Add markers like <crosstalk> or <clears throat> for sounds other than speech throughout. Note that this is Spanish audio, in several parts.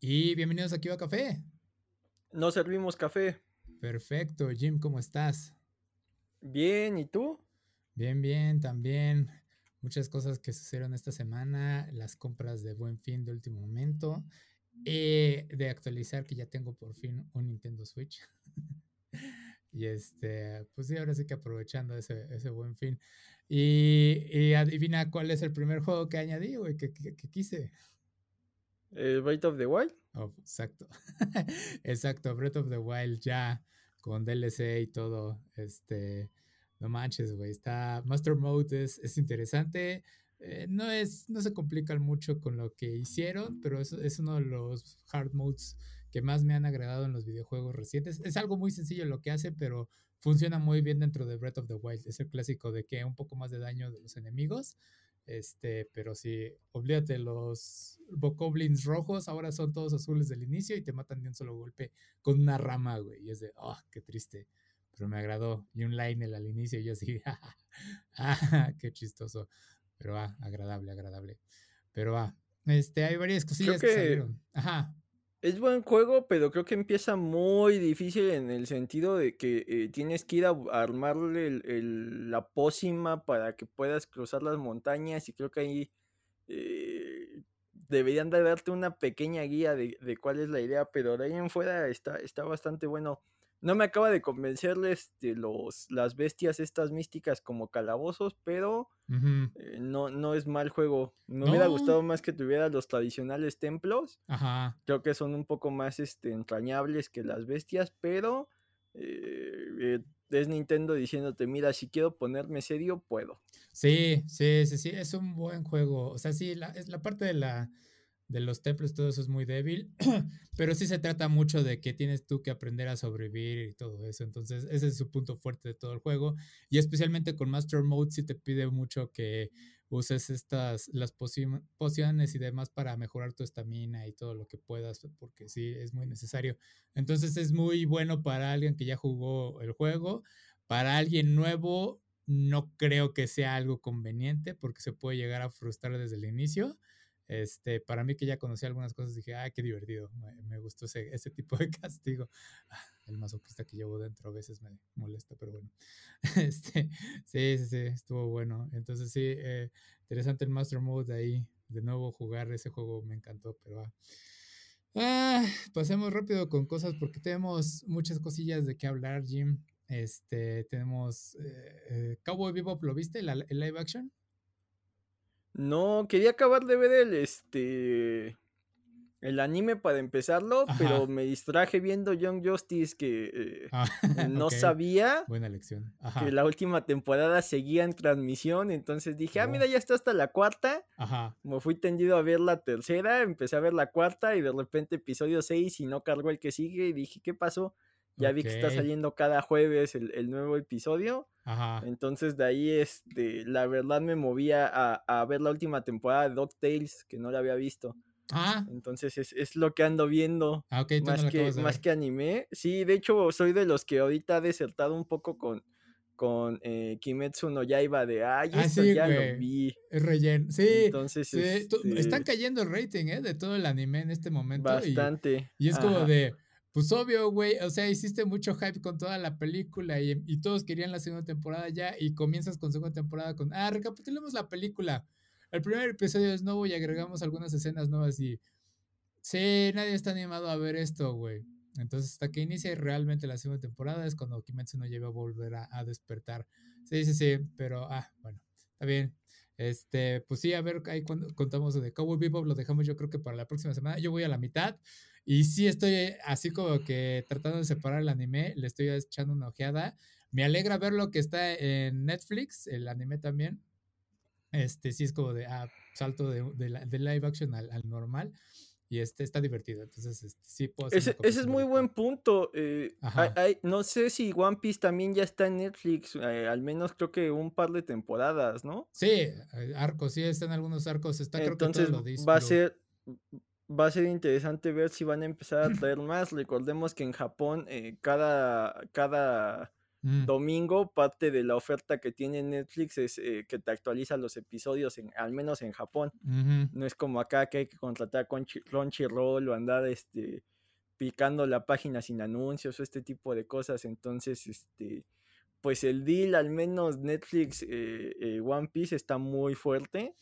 Y bienvenidos aquí a Café. No servimos café. Perfecto, Jim, ¿cómo estás? Bien, ¿y tú? Bien, bien, también. Muchas cosas que sucedieron esta semana, las compras de buen fin de último momento, eh, de actualizar que ya tengo por fin un Nintendo Switch. <laughs> y este, pues sí, ahora sí que aprovechando ese, ese buen fin. Y, y adivina cuál es el primer juego que añadí, güey, que, que, que quise. ¿El Breath of the Wild? Oh, exacto. <laughs> exacto, Breath of the Wild ya con DLC y todo. Este, no manches, güey. Está. Master Mode es, es interesante. Eh, no, es, no se complican mucho con lo que hicieron, pero es, es uno de los hard modes que más me han agradado en los videojuegos recientes. Es algo muy sencillo lo que hace, pero funciona muy bien dentro de Breath of the Wild. Es el clásico de que un poco más de daño de los enemigos. Este, pero sí, olvídate, los bokoblins rojos ahora son todos azules del inicio y te matan de un solo golpe con una rama, güey. Y es de, oh, qué triste. Pero me agradó. Y un Lionel al inicio, y yo así, <laughs> ah, qué chistoso. Pero va, ah, agradable, agradable. Pero va, ah, este, hay varias cosillas que, que salieron. Ajá. Es buen juego, pero creo que empieza muy difícil en el sentido de que eh, tienes que ir a armarle la pócima para que puedas cruzar las montañas y creo que ahí eh, deberían de darte una pequeña guía de, de, cuál es la idea, pero de ahí en fuera está, está bastante bueno. No me acaba de convencerles de los, las bestias estas místicas como calabozos, pero eh, no, no es mal juego. Me No. hubiera gustado más que tuviera los tradicionales templos. Ajá. Creo que son un poco más este, entrañables que las bestias, pero eh, es Nintendo diciéndote, mira, si quiero ponerme serio, puedo. Sí, sí, sí, sí, es un buen juego. O sea, sí, la, es la parte de la de los templos, todo eso es muy débil, <clears throat> pero sí se trata mucho de que tienes tú que aprender a sobrevivir y todo eso. Entonces, ese es su punto fuerte de todo el juego. Y especialmente con Master Mode, sí te pide mucho que uses estas, las pociones y demás para mejorar tu estamina y todo lo que puedas, porque sí, es muy necesario. Entonces, es muy bueno para alguien que ya jugó el juego. Para alguien nuevo, no creo que sea algo conveniente porque se puede llegar a frustrar desde el inicio. Este, para mí que ya conocía algunas cosas, dije, ay, qué divertido, me, gustó ese, tipo de <laughs> castigo. Ah, el masoquista que llevo dentro a veces me molesta, pero bueno. <laughs> Este, sí, sí, sí, estuvo bueno. Entonces sí, eh, interesante el Master Mode ahí. De nuevo jugar ese juego me encantó, pero ah, ah, pasemos rápido con cosas porque tenemos muchas cosillas de qué hablar, Jim. Este, tenemos eh, eh, Cowboy Bebop, ¿lo viste? ¿La, ¿El live action? No, quería acabar de ver el este el anime para empezarlo, Ajá. pero me distraje viendo Young Justice que eh, Ah, <laughs> no sabía Buena lección. Ajá. que la última temporada seguía en transmisión, entonces dije, ah, Oh. mira, ya está hasta la cuarta. Ajá. Me fui tendido a ver la tercera, empecé a ver la cuarta y de repente episodio 6 y no cargó el que sigue y dije, ¿qué pasó? Ya vi que está saliendo cada jueves el, el nuevo episodio. Ajá. Entonces de ahí, este, la verdad me movía a, a ver la última temporada de DuckTales, que no la había visto. Ah, Entonces es, es lo que ando viendo, ah, ok, tú no más, lo que, más que anime. Sí, de hecho soy de los que ahorita ha desertado un poco con, con eh, Kimetsu no Yaiba de, ay, Ah, esto sí, ya lo vi. Es relleno. Sí, Entonces, sí. están este, cayendo el rating, ¿eh? De todo el anime en este momento. Bastante. y es como de, pues obvio, güey. O sea, hiciste mucho hype con toda la película y, todos querían la segunda temporada ya. Y comienzas con segunda temporada con, ah, recapitulemos la película. El primer episodio es nuevo y agregamos algunas escenas nuevas y. Sí, nadie está animado a ver esto, güey. Entonces, hasta que inicie realmente la segunda temporada es cuando Kimetsu no lleva a volver a, a despertar. Sí, sí, sí, pero, ah, bueno, está bien. Este, pues sí, a ver, ahí cuando contamos de Cowboy Bebop, lo dejamos yo creo que para la próxima semana. Yo voy a la mitad y sí estoy así como que tratando de separar el anime, le estoy echando una ojeada. Me alegra ver lo que está en Netflix, el anime también. Este, sí es como de, ah, salto de, de, de live action al, al normal y este está divertido. Entonces, este, sí puedo hacer Ese, ese es muy buen punto. eh, hay- hay- no sé si One Piece también ya está en Netflix, eh, al menos creo que un par de temporadas, ¿no? Sí, eh, arcos, sí, están algunos arcos. Está creo que todo Entonces lo East va a ser va a ser interesante ver si van a empezar a <laughs> traer más. Recordemos que en Japón eh, cada cada Mm. domingo, parte de la oferta que tiene Netflix es eh, que te actualiza los episodios, en, al menos en Japón. No es como acá que hay que contratar Crunchy- Crunchyroll o andar este, picando la página sin anuncios o este tipo de cosas. Entonces, este, pues el deal, al menos Netflix eh, eh, One Piece está muy fuerte,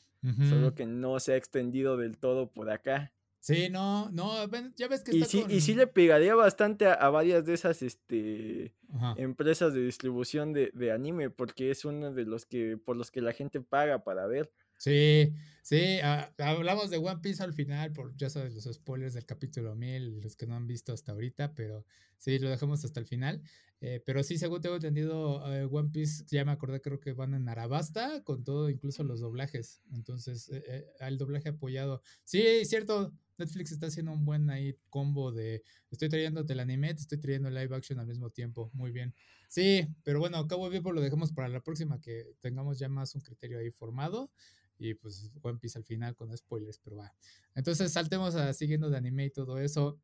solo que no se ha extendido del todo por acá. Sí, no, no, ya ves que Y está sí, y sí le pegaría bastante a, a varias de esas este, Ajá. empresas de distribución de, de anime, porque es uno de los que, por los que la gente paga para ver. Sí, sí, ah, hablamos de One Piece al final, por ya sabes, los spoilers del capítulo 1000, los que no han visto hasta ahorita, pero sí, lo dejamos hasta el final. Eh, pero sí, según tengo entendido, eh, One Piece, ya me acordé, creo que van en Arabasta con todo, incluso los doblajes. Entonces, eh, eh, el doblaje apoyado. Sí, cierto, Netflix está haciendo un buen ahí combo de estoy trayéndote el anime, estoy trayendo live action al mismo tiempo. Muy bien. Sí, pero bueno, Cabo Vivo lo dejamos para la próxima, que tengamos ya más un criterio ahí formado. Y pues One Piece al final con spoilers, pero va. Entonces saltemos a siguiendo de anime y todo eso.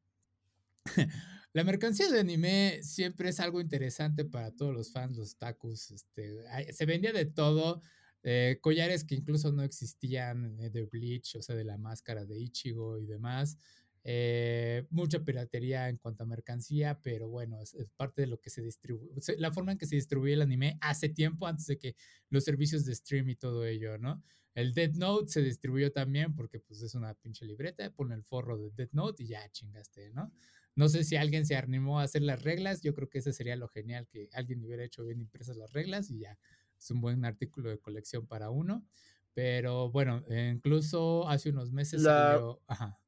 <laughs> La mercancía de anime siempre es algo interesante para todos los fans, los takus. Este, se vendía de todo. eh, collares que incluso no existían eh, de Bleach, o sea, de la máscara de Ichigo y demás. eh, mucha piratería en cuanto a mercancía, pero bueno, es, es parte de lo que se distribuye. La forma en que se distribuye el anime hace tiempo, antes de que los servicios de stream y todo ello, ¿no? El Dead Note se distribuyó también porque pues es una pinche libreta, pone el forro de Dead Note y ya chingaste, ¿no? No sé si alguien se animó a hacer las reglas, yo creo que ese sería lo genial, que alguien hubiera hecho bien impresas las reglas y ya es un buen artículo de colección para uno. Pero bueno, eh, incluso hace unos meses La- salió... Ajá.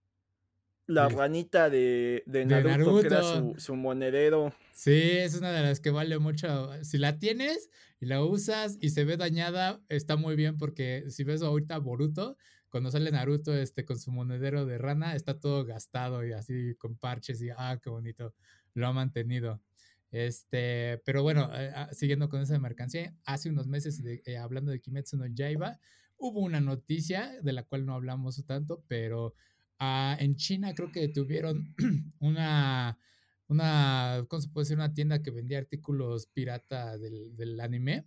La Sí. ranita de, de De Naruto, que era su monedero. Sí, es una de las que vale mucho. Si la tienes y la usas y se ve dañada, está muy bien porque si ves ahorita Boruto, cuando sale Naruto este, con su monedero de rana, está todo gastado y así con parches y ah, qué bonito, lo ha mantenido. Este, pero bueno, eh, ah, siguiendo con esa mercancía, hace unos meses, de- eh, hablando de Kimetsu no Yaiba, hubo una noticia de la cual no hablamos tanto, pero ah, en China creo que tuvieron <clears throat> una una, ¿cómo se puede decir? Una tienda que vendía artículos pirata del, del anime.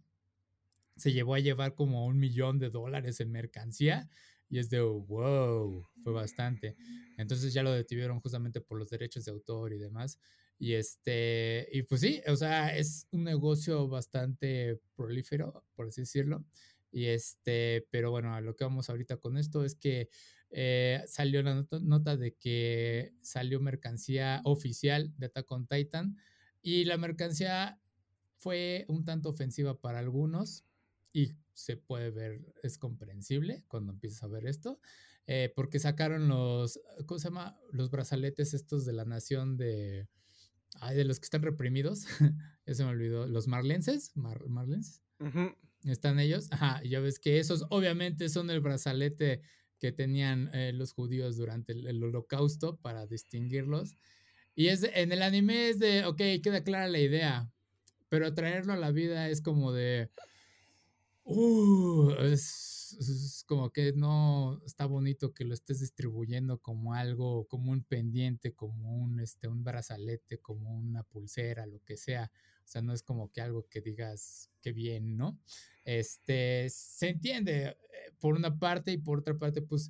Se llevó a llevar como un millón de dólares en mercancía y es de wow, fue bastante. Entonces ya lo detuvieron justamente por los derechos de autor y demás. Y este, y pues sí, o sea, es un negocio bastante prolífero, por así decirlo. Y este, pero bueno, a lo que vamos ahorita con esto es que eh, salió la nota, nota, de que salió mercancía oficial de Attack on Titan y la mercancía fue un tanto ofensiva para algunos y se puede ver, es comprensible cuando empiezas a ver esto, eh, porque sacaron los, ¿cómo se llama? Los brazaletes estos de la nación de, ay, de los que están reprimidos, <laughs> ya se me olvidó, los marlenses, Mar, marlenses. Uh -huh. Están ellos, ajá, ya ves que esos obviamente son el brazalete que tenían eh, los judíos durante el, el, holocausto para distinguirlos. Y es de, en el anime es de, ok, queda clara la idea, pero traerlo a la vida es como de, uh, es, es, como que no está bonito que lo estés distribuyendo como algo, como un pendiente, como un, este, un brazalete, como una pulsera, lo que sea. O sea, no es como que algo que digas qué bien, ¿no? Este, se entiende eh, por una parte y por otra parte, pues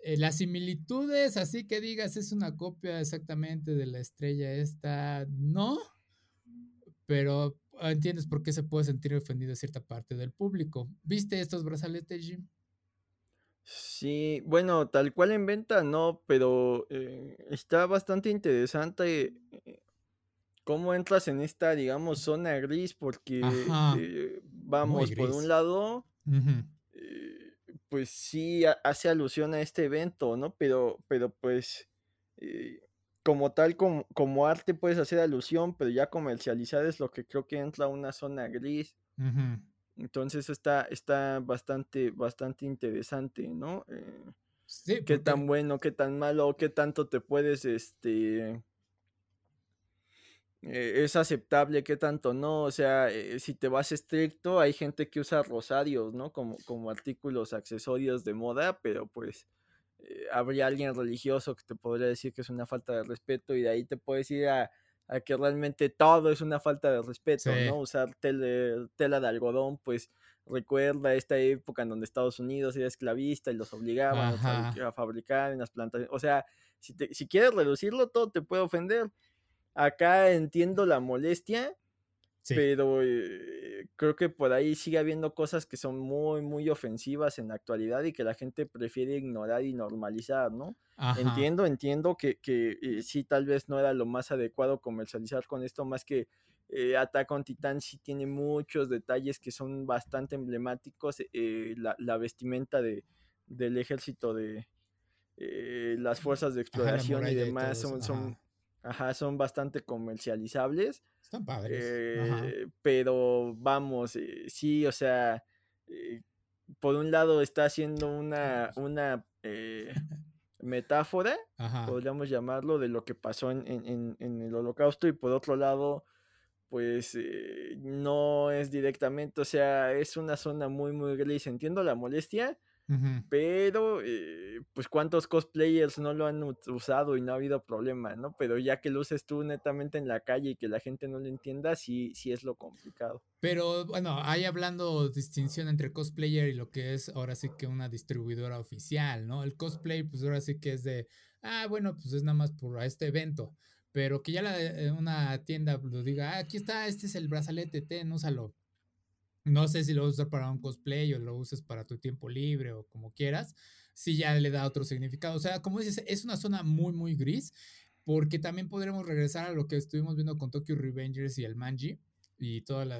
eh, las similitudes, así que digas es una copia exactamente de la estrella esta, no, pero entiendes por qué se puede sentir ofendido cierta parte del público. ¿Viste estos brazaletes, Jim? Sí, bueno, tal cual en venta no, pero eh, está bastante interesante cómo entras en esta, digamos, zona gris, porque eh, vamos, por un lado, uh -huh. eh, pues sí hace alusión a este evento, ¿no? Pero, pero pues, eh, como tal, como, como, arte puedes hacer alusión, pero ya comercializar es lo que creo que entra a una zona gris. Uh -huh. Entonces está, está bastante, bastante interesante, ¿no? Sí, qué tan bueno, qué tan malo, qué tanto te puedes, este, eh, es aceptable, qué tanto no, o sea, eh, si te vas estricto, hay gente que usa rosarios, ¿no? Como, como artículos, accesorios de moda, pero pues eh, habría alguien religioso que te podría decir que es una falta de respeto y de ahí te puedes ir a a que realmente todo es una falta de respeto, ¿no? Usar tela de algodón, pues recuerda esta época en donde Estados Unidos era esclavista y los obligaban a fabricar en las plantaciones. O sea, si, si quieres reducirlo, todo te puede ofender. Acá entiendo la molestia, pero eh, creo que por ahí sigue habiendo cosas que son muy, muy ofensivas en la actualidad y que la gente prefiere ignorar y normalizar, ¿no? Entiendo, entiendo que, que eh, sí, tal vez no era lo más adecuado comercializar con esto, más que eh, Attack on Titan sí tiene muchos detalles que son bastante emblemáticos. Eh, la, vestimenta de, del ejército de las fuerzas de exploración y demás son, son, ajá, son bastante comercializables. Están padres. Eh, pero vamos, eh, sí, o sea, eh, por un lado está haciendo una, una <laughs> metáfora, podríamos llamarlo, de lo que pasó en, en, en, el holocausto y por otro lado, pues no es directamente, o sea, es una zona muy, muy gris. Entiendo la molestia, pero, eh, pues, ¿cuántos cosplayers no lo han usado y no ha habido problema, no? Pero ya que lo uses tú netamente en la calle y que la gente no lo entienda, sí, sí es lo complicado. Pero, bueno, ahí hablando distinción entre cosplayer y lo que es ahora sí que una distribuidora oficial, ¿no? El cosplay, pues ahora sí que es de, ah, bueno, pues es nada más por este evento. Pero que ya la, eh, una tienda lo diga, ah, aquí está, este es el brazalete, ten, úsalo no sé si lo usas para un cosplay o lo uses para tu tiempo libre o como quieras. Si ya le da otro significado. O sea, como dices, es una zona muy, muy gris. Porque también podremos regresar a lo que estuvimos viendo con Tokyo Revengers y el Manji. Y todo el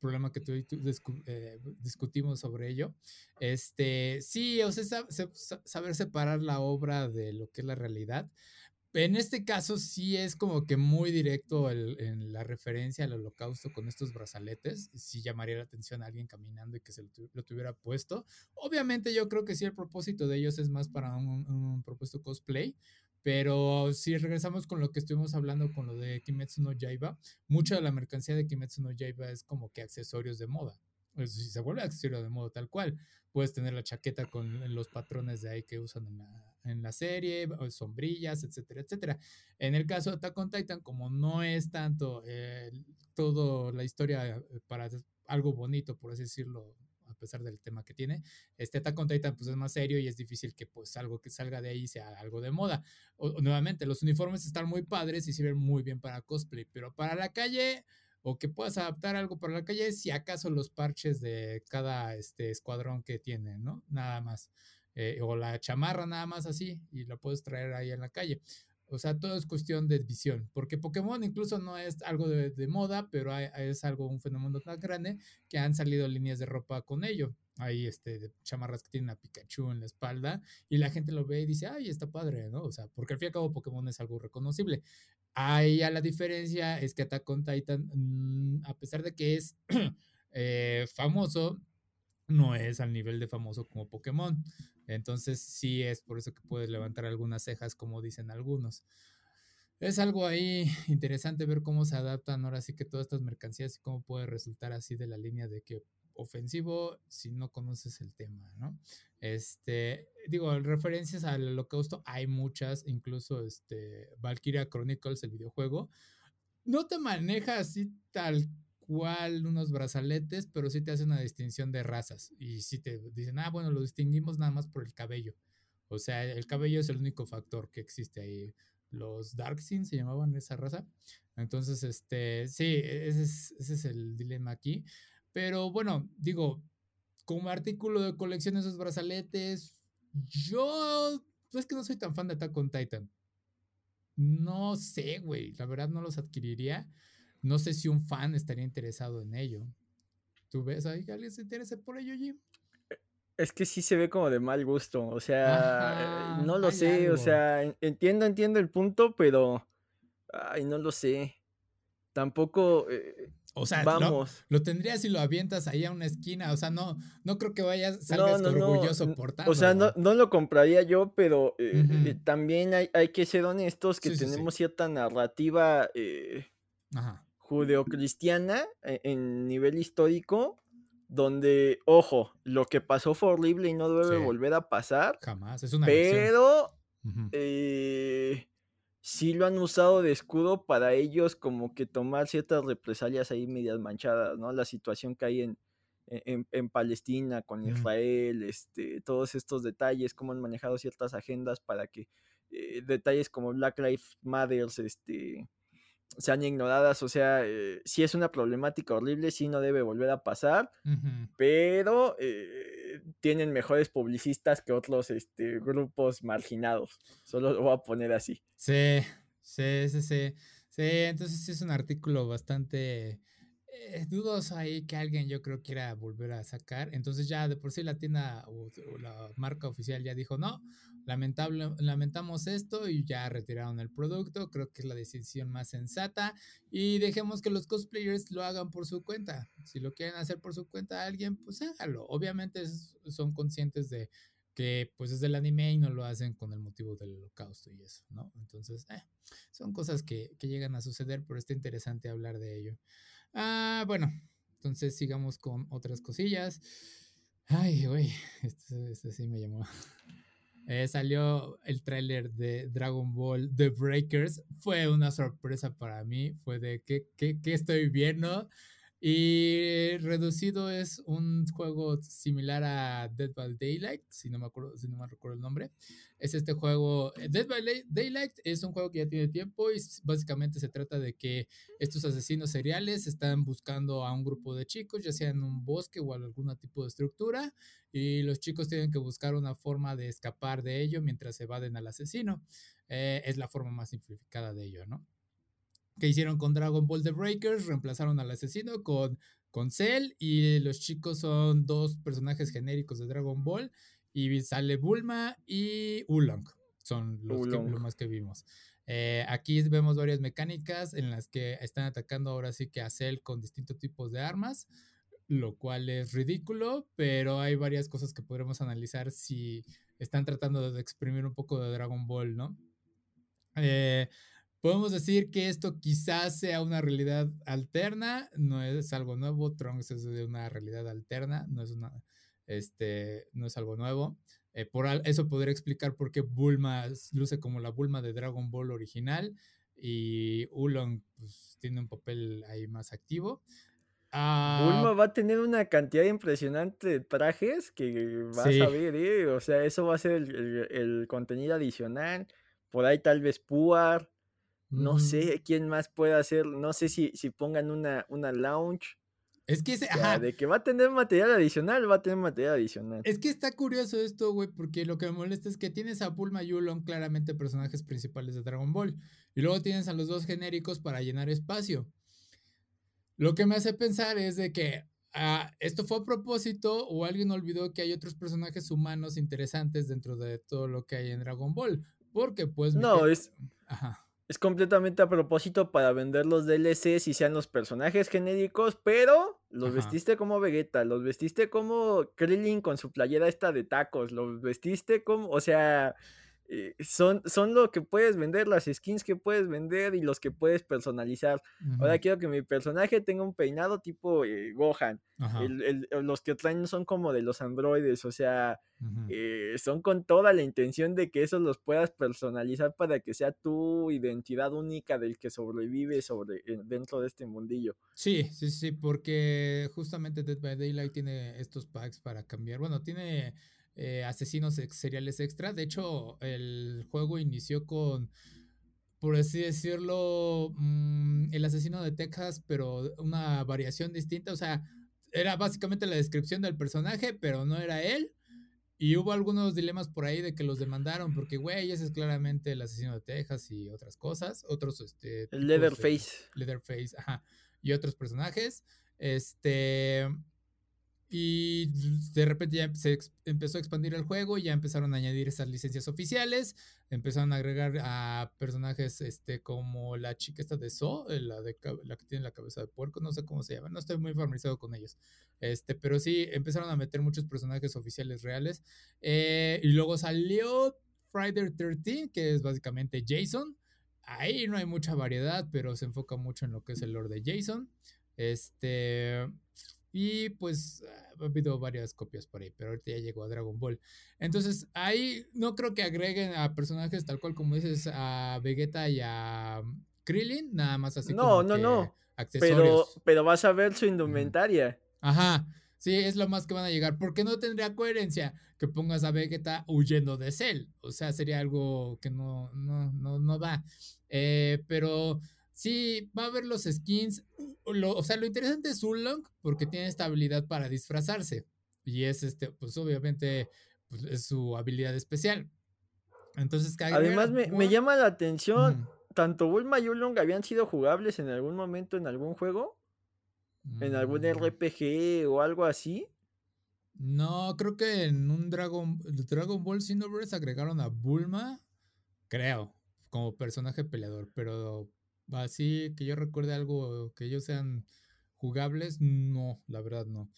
problema que tú, eh, discutimos sobre ello. Este, sí, o sea, saber separar la obra de lo que es la realidad. En este caso sí es como que muy directo en la referencia al holocausto con estos brazaletes. Sí llamaría la atención a alguien caminando y que se lo, tuviera puesto. Obviamente yo creo que sí el propósito de ellos es más para un, un, propósito cosplay. Pero si regresamos con lo que estuvimos hablando con lo de Kimetsu no Yaiba, mucha de la mercancía de Kimetsu no Yaiba es como que accesorios de moda. Si se vuelve accesorio de moda tal cual. Puedes tener la chaqueta con los patrones de ahí que usan en la, en la serie, sombrillas, etcétera, etcétera. En el caso de Attack on Titan, como no es tanto eh, todo la historia eh, para algo bonito, por así decirlo, a pesar del tema que tiene, este Attack on Titan pues es más serio y es difícil que pues algo que salga de ahí sea algo de moda. nuevamente, los uniformes están muy padres y sirven muy bien para cosplay, pero para la calle o que puedas adaptar algo para la calle si acaso los parches de cada este escuadrón que tienen, ¿no? Nada más. Eh, o la chamarra nada más así y la puedes traer ahí en la calle. O sea, todo es cuestión de visión, porque Pokémon incluso no es algo de, moda, pero es algo, un fenómeno tan grande que han salido líneas de ropa con ello. Hay este, chamarras que tienen a Pikachu en la espalda y la gente lo ve y dice, ay, está padre, ¿no? O sea, porque al fin y al cabo Pokémon es algo reconocible. Ahí ya la diferencia es que Attack Titan, mm, a pesar de que es <clears throat> eh, famoso, no es al nivel de famoso como Pokémon. Entonces sí es por eso que puedes levantar algunas cejas, como dicen algunos. Es algo ahí interesante ver cómo se adaptan ahora sí que todas estas mercancías y cómo puede resultar así de la línea de que ofensivo si no conoces el tema, ¿no? Este, digo, referencias al holocausto hay muchas, incluso este Valkyria Chronicles, el videojuego, no te maneja así tal cual unos brazaletes, pero sí te hace una distinción de razas. Y sí te dicen, ah, bueno, lo distinguimos nada más por el cabello. O sea, el cabello es el único factor que existe ahí. Los Darksin se llamaban esa raza. Entonces, este, sí, ese es, ese es el dilema aquí. Pero bueno, digo, como artículo de colección esos brazaletes, yo es que no soy tan fan de Attack on Titan. No sé, güey, la verdad no los adquiriría. No sé si un fan estaría interesado en ello. ¿Tú ves ahí que alguien se interese por ello, Jim? Es que sí se ve como de mal gusto, o sea, no lo sé, o sea, entiendo, entiendo el punto, pero, ay, no lo sé. Tampoco, eh, o sea, vamos. Lo, tendrías si lo avientas ahí a una esquina, o sea, no, no creo que vayas, salgas orgulloso por O sea, no, no, lo compraría yo, pero eh, eh, también hay, hay, que ser honestos que tenemos cierta narrativa Ajá judeocristiana e, en nivel histórico, donde, ojo, lo que pasó fue horrible y no debe volver a pasar. Jamás, es una Pero, eh, sí lo han usado de escudo para ellos como que tomar ciertas represalias ahí medias manchadas, ¿no? La situación que hay en, en, en Palestina, con Israel, este, todos estos detalles, cómo han manejado ciertas agendas para que eh, detalles como Black Lives Matter este, sean ignoradas. O sea, eh, sí es una problemática horrible, sí no debe volver a pasar, pero eh, tienen mejores publicistas que otros este, grupos marginados. Solo lo voy a poner así. Sí, sí, sí, sí. Sí, entonces es un artículo bastante eh, dudoso ahí que alguien yo creo quiera volver a sacar. Entonces ya de por sí la tienda o, la marca oficial ya dijo, no, lamentable, lamentamos esto y ya retiraron el producto. Creo que es la decisión más sensata y dejemos que los cosplayers lo hagan por su cuenta. Si lo quieren hacer por su cuenta alguien, pues hágalo. Obviamente son conscientes de que pues es del anime y no lo hacen con el motivo del holocausto y eso, ¿no? Entonces, eh, son cosas que, que llegan a suceder, pero está interesante hablar de ello. Ah, bueno, entonces sigamos con otras cosillas. Ay, güey, esto, sí me llamó. Eh, salió el tráiler de Dragon Ball The Breakers. Fue una sorpresa para mí. Fue de qué, qué, qué estoy viendo. Y reducido es un juego similar a Dead by Daylight, si no me acuerdo, si no me recuerdo el nombre. Es este juego, eh, Dead by Daylight es un juego que ya tiene tiempo y básicamente se trata de que estos asesinos seriales están buscando a un grupo de chicos, ya sea en un bosque o algún tipo de estructura, y los chicos tienen que buscar una forma de escapar de ello mientras evaden al asesino. Eh, es la forma más simplificada de ello, ¿no? Que hicieron con Dragon Ball The Breakers, reemplazaron al asesino con, con Cell y los chicos son dos personajes genéricos de Dragon Ball y sale Bulma y Ulong, son los, Que, más que vimos. Eh, aquí vemos varias mecánicas en las que están atacando ahora sí que a Cell con distintos tipos de armas, lo cual es ridículo, pero hay varias cosas que podremos analizar si están tratando de exprimir un poco de Dragon Ball, ¿no? Eh, Podemos decir que esto quizás sea una realidad alterna, no es algo nuevo, Trunks es de una realidad alterna, no es, una, este, no es algo nuevo. Eh, por eso podría explicar por qué Bulma luce como la Bulma de Dragon Ball original y Ulong pues, tiene un papel ahí más activo. Ah, Bulma va a tener una cantidad impresionante de trajes que vas a ver, ¿eh? O sea, eso va a ser el, el contenido adicional. Por ahí tal vez Puar. No sé quién más puede hacer, no sé si, si pongan una, una lounge. Es que ese, de que va a tener material adicional, va a tener material adicional. Es que está curioso esto, güey, porque lo que me molesta es que tienes a Bulma y Ulon claramente personajes principales de Dragon Ball. Y luego tienes a los dos genéricos para llenar espacio. Lo que me hace pensar es de que ah, esto fue a propósito o alguien olvidó que hay otros personajes humanos interesantes dentro de todo lo que hay en Dragon Ball. Porque pues... No, es... Ajá es completamente a propósito para vender los DLCs y sean los personajes genéricos, pero los vestiste como Vegeta, los vestiste como Krillin con su playera esta de tacos, los vestiste como, o sea, eh, son, son lo que puedes vender, las skins que puedes vender y los que puedes personalizar. Ahora quiero que mi personaje tenga un peinado tipo eh, Gohan. los que traen son como de los androides, o sea, eh, son con toda la intención de que esos los puedas personalizar para que sea tu identidad única del que sobrevive sobre, dentro de este mundillo. Sí, sí, sí, porque justamente Dead by Daylight tiene estos packs para cambiar. Bueno, tiene eh, asesinos seriales extra. De hecho, el juego inició con, por así decirlo, mm, el asesino de Texas, pero una variación distinta. O sea, era básicamente la descripción del personaje, pero no era él. Y hubo algunos dilemas por ahí de que los demandaron, porque, güey, ese es claramente el asesino de Texas y otras cosas. Otros, este. Leatherface. Leatherface, ajá. Y otros personajes. Este. Y de repente ya se empezó a expandir el juego, ya empezaron a añadir esas licencias oficiales, empezaron a agregar a personajes este, como la chica esta de So, eh, la, de, la que tiene la cabeza de puerco, no sé cómo se llama, no estoy muy familiarizado con ellos. Este, pero sí, empezaron a meter muchos personajes oficiales reales. Eh, y luego salió Friday 13, que es básicamente Jason. Ahí no hay mucha variedad, pero se enfoca mucho en lo que es el lore de Jason. Este Y pues ha habido varias copias por ahí, pero ahorita ya llegó a Dragon Ball. Entonces, ahí no creo que agreguen a personajes tal cual como dices a Vegeta y a Krillin, nada más así no, como no, que no. accesorios. Pero, pero vas a ver su indumentaria. Ajá. Sí, es lo más que van a llegar. Porque no tendría coherencia que pongas a Vegeta huyendo de Cell. O sea, sería algo que no, no, no, no da. Eh, pero sí, va a haber los skins. o sea, lo interesante es Ulong porque tiene esta habilidad para disfrazarse. Y es este, pues obviamente, pues, es su habilidad especial. Entonces, Además, me, me, llama la atención. ¿Tanto Bulma y Ulong habían sido jugables en algún momento en algún juego? ¿En algún mm. RPG o algo así? No, creo que en un Dragon, Dragon Ball Xenoverse agregaron a Bulma, creo, como personaje peleador, pero así que yo recuerde algo que ellos sean jugables, no, la verdad no.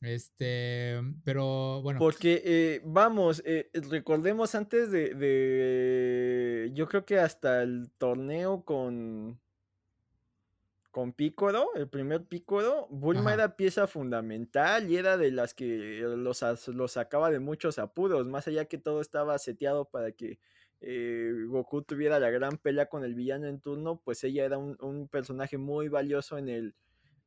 Este, pero bueno. Porque, eh, vamos, eh, recordemos antes de, de, yo creo que hasta el torneo con, con Piccolo, el primer Piccolo, Bulma era pieza fundamental y era de las que los, los sacaba de muchos apuros, más allá que todo estaba seteado para que eh, Goku tuviera la gran pelea con el villano en turno, pues ella era un, personaje muy valioso en el,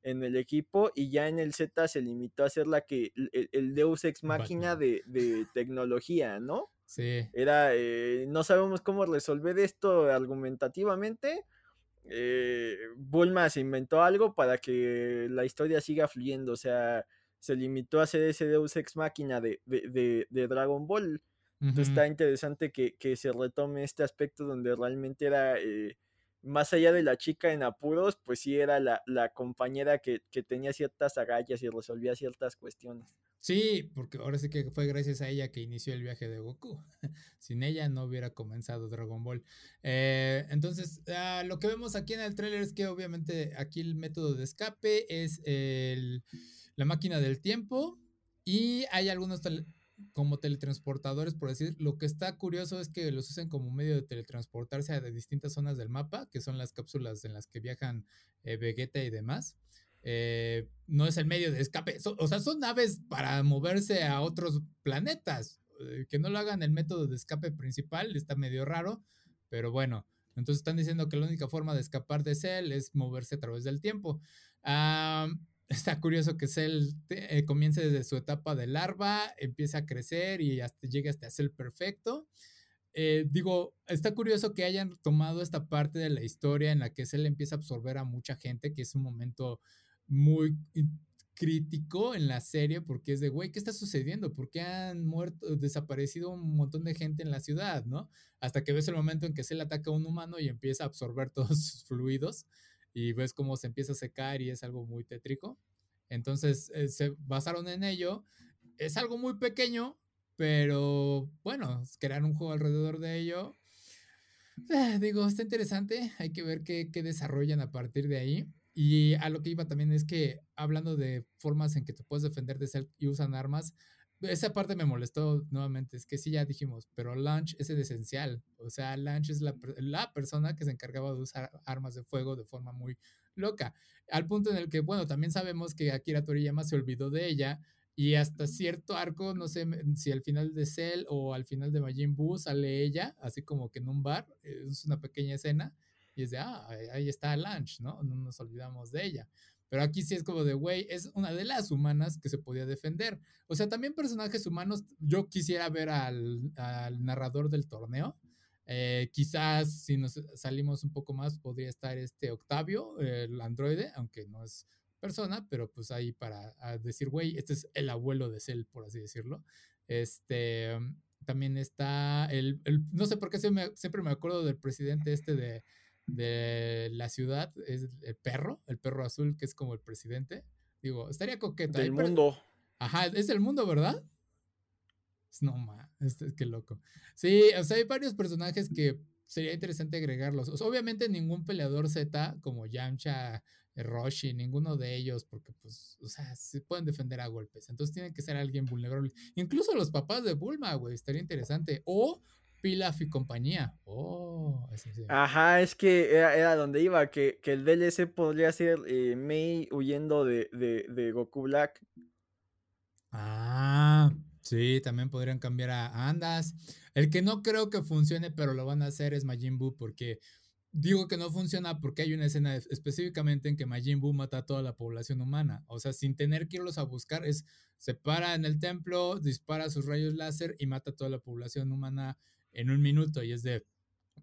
en el equipo y ya en el Z se limitó a ser la que el, Deus ex máquina de, tecnología, ¿no? Sí. Era, eh, no sabemos cómo resolver esto argumentativamente, eh, Bulma se inventó algo para que la historia siga fluyendo, o sea, se limitó a hacer ese Deus Ex Máquina de, Dragon Ball. Entonces está interesante que, se retome este aspecto donde realmente era, eh, más allá de la chica en apuros, pues sí era la, compañera que, que, tenía ciertas agallas y resolvía ciertas cuestiones. Sí, porque ahora sí que fue gracias a ella que inició el viaje de Goku. <laughs> Sin ella no hubiera comenzado Dragon Ball. Eh, entonces, ah, lo que vemos aquí en el tráiler es que obviamente aquí el método de escape es la máquina del tiempo y hay algunos como teletransportadores, por decir. Lo que está curioso es que los usan como medio de teletransportarse a distintas zonas del mapa, que son las cápsulas en las que viajan eh, Vegeta y demás. Eh, no es el medio de escape. o sea, son naves para moverse a otros planetas. Eh, que no lo hagan el método de escape principal está medio raro, pero bueno. Entonces están diciendo que la única forma de escapar de Cell es moverse a través del tiempo. Está curioso que Cell eh, comience desde su etapa de larva, empiece a crecer y hasta llegue hasta Cell perfecto. digo, está curioso que hayan tomado esta parte de la historia en la que Cell empieza a absorber a mucha gente, que es un momento muy crítico en la serie porque es de, güey, ¿qué está sucediendo? ¿Por qué han muerto, desaparecido un montón de gente en la ciudad, ¿no? Hasta que ves el momento en que se le ataca a un humano y empieza a absorber <laughs> todos sus fluidos y ves cómo se empieza a secar y es algo muy tétrico. Entonces eh, se basaron en ello. Es algo muy pequeño, pero bueno, crear un juego alrededor de ello. Eh, digo, está interesante. Hay que ver qué, qué desarrollan a partir de ahí. Y a lo que iba también es que hablando de formas en que te puedes defender de ser y usan armas, esa parte me molestó nuevamente. Es que sí, ya dijimos, pero Launch es el esencial. O sea, Launch es la, la, persona que se encargaba de usar armas de fuego de forma muy loca. Al punto en el que, bueno, también sabemos que Akira Toriyama se olvidó de ella. Y hasta cierto arco, no sé si al final de Cell o al final de Majin Buu sale ella, así como que en un bar, es una pequeña escena y es de, ah, ahí está Lunch, ¿no? No nos olvidamos de ella. Pero aquí sí es como de, güey, es una de las humanas que se podía defender. O sea, también personajes humanos, yo quisiera ver al, narrador del torneo. Eh, quizás si nos salimos un poco más podría estar este Octavio, el androide, aunque no es persona, pero pues ahí para decir, güey, este es el abuelo de Cell, por así decirlo. Este, también está el, no sé por qué siempre me acuerdo del presidente este de, de la ciudad es el perro, el perro azul que es como el presidente. Digo, estaría coqueta. Del mundo. Ajá, es del mundo, ¿verdad? No, ma, este, qué loco. Sí, o sea, hay varios personajes que sería interesante agregarlos. obviamente ningún peleador Z como Yamcha, Roshi, ninguno de ellos, porque pues, o sea, se pueden defender a golpes. Entonces tiene que ser alguien vulnerable. Incluso los papás de Bulma, güey, estaría interesante. O Pilaf y compañía. Oh, Ajá, es que era, donde iba, que, el DLC podría ser eh, Mei huyendo de, de, Goku Black. Ah, sí, también podrían cambiar a Andas. El que no creo que funcione, pero lo van a hacer es Majin Buu, porque digo que no funciona porque hay una escena específicamente en que Majin Buu mata a toda la población humana. O sea, sin tener que irlos a buscar, es se para en el templo, dispara sus rayos láser y mata a toda la población humana en un minuto. Y es de.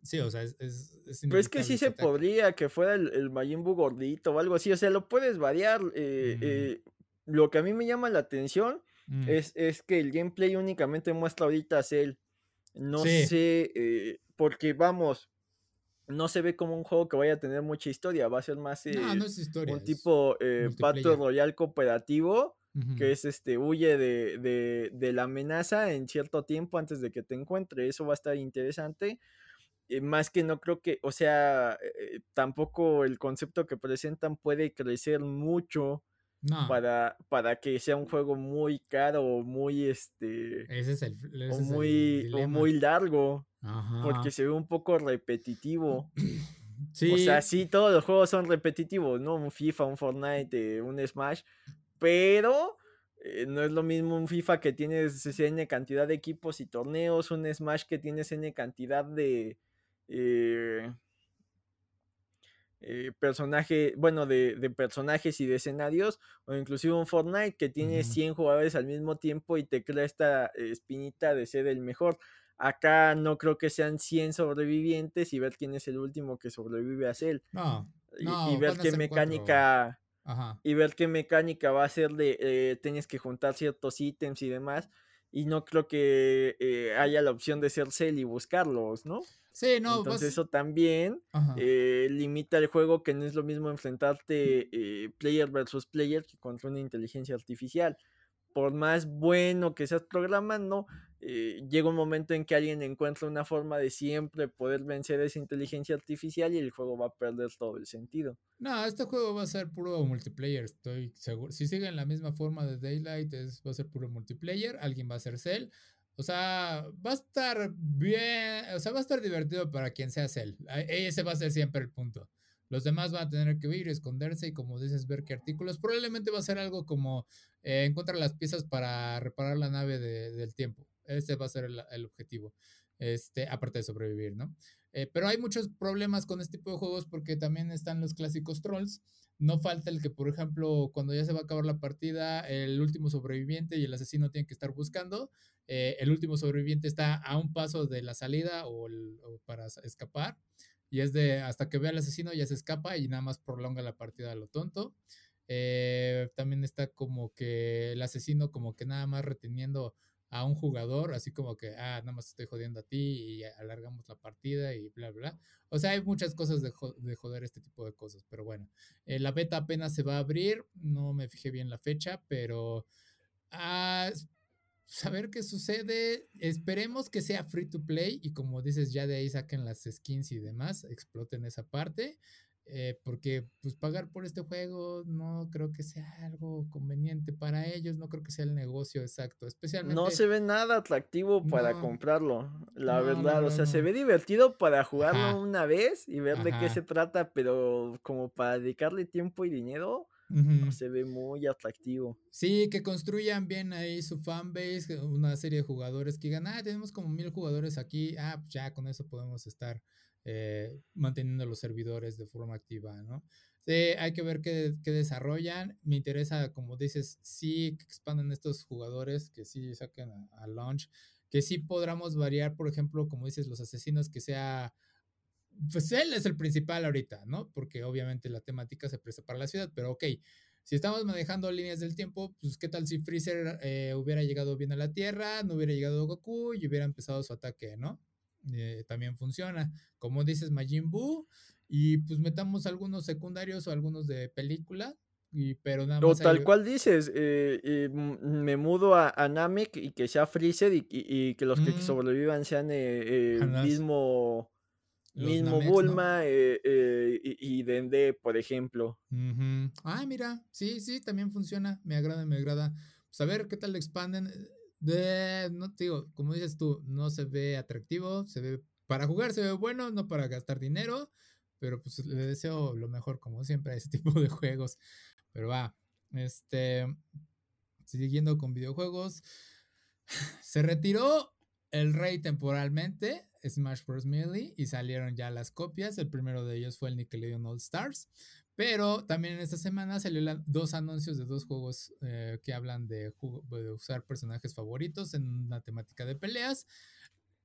Sí, o sea, es. es, Pero es que sí se podría que fuera el, el Majin Buu gordito o algo así. O sea, lo puedes variar. Eh, eh, lo que a mí me llama la atención mm. es, es, que el gameplay únicamente muestra ahorita a Cell. No sé, eh, porque vamos, no se ve como un juego que vaya a tener mucha historia, va a ser más un tipo eh, Battle Royale cooperativo, que es este, huye de, la amenaza en cierto tiempo antes de que te encuentre, eso va a estar interesante. Eh, más que no creo que, o sea, eh, tampoco el concepto que presentan puede crecer mucho para, para que sea un juego muy caro o muy este ese es el, muy, muy largo. Porque se ve un poco repetitivo. Sí. <clears throat> O sea, sí, todos los juegos son repetitivos, ¿no? Un FIFA, un Fortnite, un Smash. Pero eh, no es lo mismo un FIFA que tienes N cantidad de equipos y torneos, un Smash que tienes N cantidad de. Eh, eh, personaje, bueno, de, personajes y de escenarios, o inclusive un Fortnite que tiene 100 jugadores al mismo tiempo y te crea esta espinita de ser el mejor. Acá no creo que sean 100 sobrevivientes y ver quién es el último que sobrevive a Cell. No, y, ver qué mecánica. Y ver qué mecánica va a ser de eh, tienes que juntar ciertos ítems y demás. Y no creo que eh, haya la opción de ser Cell y buscarlos, ¿no? Sí, no. Entonces eso también eh, limita el juego que no es lo mismo enfrentarte player versus player que contra una inteligencia artificial. Por más bueno que seas programando, eh, llega un momento en que alguien encuentra una forma de siempre poder vencer esa inteligencia artificial y el juego va a perder todo el sentido. No, este juego va a ser puro multiplayer, estoy seguro. Si siguen la misma forma de Daylight, va a ser puro multiplayer, alguien va a ser Cell. O sea, va a estar bien, o sea, va a estar divertido para quien sea Cell. Ese va a ser siempre el punto. Los demás van a tener que ir, esconderse y como dices, ver qué artículos. Probablemente va a ser algo como eh, encontrar las piezas para reparar la nave del tiempo. Ese va a ser el, objetivo. Este, aparte de sobrevivir, ¿no? Eh, pero hay muchos problemas con este tipo de juegos porque también están los clásicos trolls. No falta el que, por ejemplo, cuando ya se va a acabar la partida, el último sobreviviente y el asesino tienen que estar buscando. Eh, el último sobreviviente está a un paso de la salida o, para escapar. Y es de hasta que vea al asesino ya se escapa y nada más prolonga la partida a lo tonto. Eh, también está como que el asesino como que nada más reteniendo a un jugador, así como que, ah, nada más estoy jodiendo a ti y alargamos la partida y bla, bla. O sea, hay muchas cosas de, joder este tipo de cosas, pero bueno, eh, la beta apenas se va a abrir, no me fijé bien la fecha, pero ah, saber qué sucede, esperemos que sea free to play y como dices, ya de ahí saquen las skins y demás, exploten esa parte. Eh, porque pues pagar por este juego no creo que sea algo conveniente para ellos, no creo que sea el negocio exacto, especialmente... No se ve nada atractivo para comprarlo, la verdad, o sea, se ve divertido para jugarlo una vez y ver de qué se trata, pero como para dedicarle tiempo y dinero, no se ve muy atractivo. Sí, que construyan bien ahí su fanbase, una serie de jugadores que digan, ah, tenemos como mil jugadores aquí, ah, pues ya con eso podemos estar eh, manteniendo los servidores de forma activa, ¿no? hay que ver qué, desarrollan. Me interesa, como dices, sí que expandan estos jugadores, que sí saquen a, launch, que sí podamos variar, por ejemplo, como dices, los asesinos, que sea pues él es el principal ahorita, ¿no? Porque obviamente la temática se presta para la ciudad, pero ok, si estamos manejando líneas del tiempo, pues qué tal si Freezer eh, hubiera llegado bien a la Tierra, no hubiera llegado Goku y hubiera empezado su ataque, ¿no? Eh, también funciona. Como dices, Majin Buu, y pues metamos algunos secundarios o algunos de película, y, pero nada más. O tal cual dices, eh, me mudo a, Namek y que sea Freezer y, que los que mm. sobrevivan sean el mismo mismo Bulma y, Dende, por ejemplo. Ah, mira, sí, sí, también funciona. Me agrada, me agrada. Pues a ver qué tal expanden de, no te digo, como dices tú, no se ve atractivo, se ve, para jugar se ve bueno, no para gastar dinero, pero pues le deseo lo mejor, como siempre, a ese <laughs> tipo de juegos. Pero va, este, siguiendo con videojuegos, <sighs> se retiró el rey temporalmente, Smash Bros. Melee, y salieron ya las copias. El primero de ellos fue el Nickelodeon All Stars. Pero también en esta semana salieron dos anuncios de dos juegos eh, que hablan de, de, usar personajes favoritos en una temática de peleas.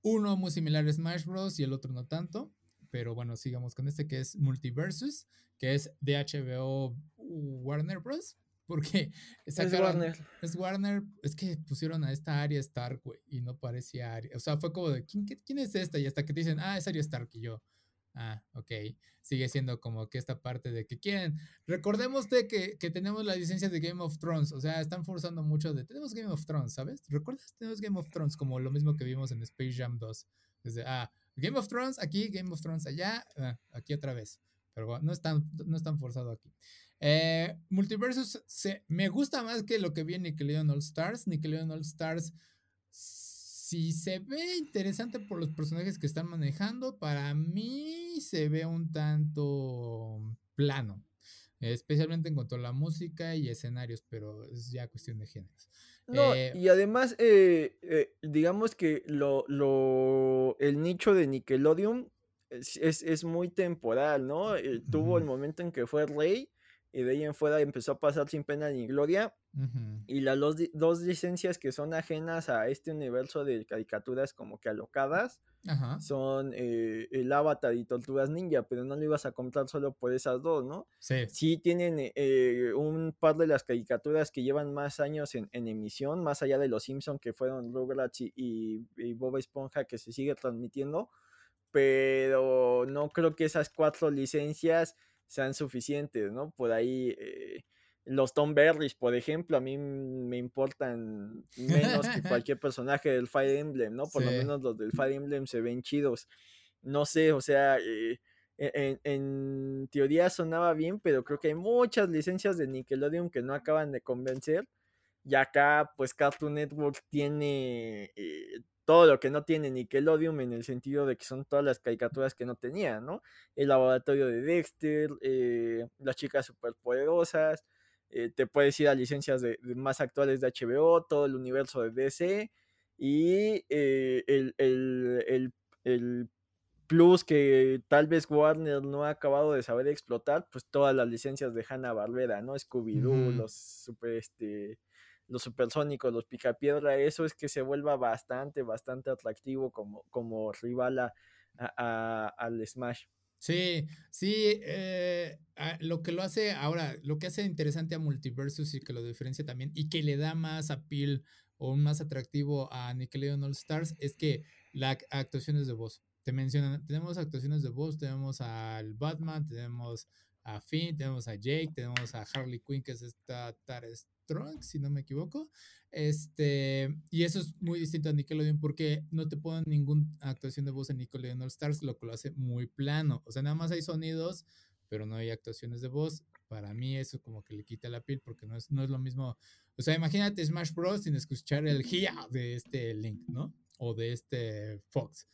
Uno muy similar a Smash Bros. y el otro no tanto. Pero bueno, sigamos con este que es Multiversus, que es de HBO Warner Bros. <laughs> Porque es Warner. Es Warner. Es que pusieron a esta Arya Stark, güey, y no parecía Arya. O sea, fue como de, ¿quién, ¿quién es esta? Y hasta que te dicen, ah, es Arya Stark. Y yo, ah, ok. Sigue siendo como que esta parte de que quieren. Recordemos de que, que, tenemos la licencia de Game of Thrones. O sea, están forzando mucho de, tenemos Game of Thrones, ¿sabes? ¿Recuerdas? Tenemos Game of Thrones como lo mismo que vimos en Space Jam 2. Desde, ah, Game of Thrones aquí, Game of Thrones allá, ah, aquí otra vez. Pero bueno, no es tan, no es tan forzado aquí. Eh, Multiversus se, me gusta más que lo que vi en Nickelodeon All Stars. Nickelodeon All Stars, si se ve interesante por los personajes que están manejando, para mí se ve un tanto plano. Especialmente en cuanto a la música y escenarios, pero es ya cuestión de géneros. No, eh, y además, eh, digamos que lo, lo, el nicho de Nickelodeon es, es, muy temporal, ¿no? Tuvo el momento en que fue rey y de ahí en fuera empezó a pasar sin pena ni gloria. Y las dos, licencias que son ajenas a este universo de caricaturas como que alocadas son eh, el Avatar y Tortugas Ninja, pero no lo ibas a comprar solo por esas dos, ¿no? Sí. Sí tienen eh, un par de las caricaturas que llevan más años en, emisión, más allá de los Simpsons que fueron Rugrats y, y Bob Esponja que se sigue transmitiendo, pero no creo que esas cuatro licencias sean suficientes, ¿no? Por ahí eh, los Tom Berries, por ejemplo, a mí me importan menos que <laughs> cualquier personaje del Fire Emblem, ¿no? Por lo menos los del Fire Emblem se ven chidos. No sé, o sea, eh, e-, en, teoría sonaba bien, pero creo que hay muchas licencias de Nickelodeon que no acaban de convencer. Y acá, pues Cartoon Network tiene eh, todo lo que no tiene Nickelodeon en el sentido de que son todas las caricaturas que no tenía, ¿no? El laboratorio de Dexter, eh, las chicas superpoderosas, eh, te puedes ir a licencias de, más actuales de HBO, todo el universo de DC y eh, el, el, el, plus que tal vez Warner no ha acabado de saber explotar, pues todas las licencias de Hanna Barbera, ¿no? Scooby-Doo, los super, este, los supersónicos, los picapiedra, eso es que se vuelva bastante, bastante atractivo como, como rival a, al Smash. Sí, sí, eh, lo que lo hace ahora, lo que hace interesante a Multiversus y que lo diferencia también y que le da más appeal o más atractivo a Nickelodeon All Stars es que las actuaciones de voz. Te mencionan, tenemos actuaciones de voz, tenemos al Batman, tenemos a Finn, tenemos a Jake, tenemos a Harley Quinn, que es esta Tares si no me equivoco. Este, y eso es muy distinto a Nickelodeon porque no te ponen ninguna actuación de voz en Nickelodeon All Stars, lo que lo hace muy plano. O sea, nada más hay sonidos, pero no hay actuaciones de voz. Para mí eso como que le quita la piel porque no es, no es lo mismo. O sea, imagínate Smash Bros. sin escuchar el Gia de este Link, ¿no? O de este Fox.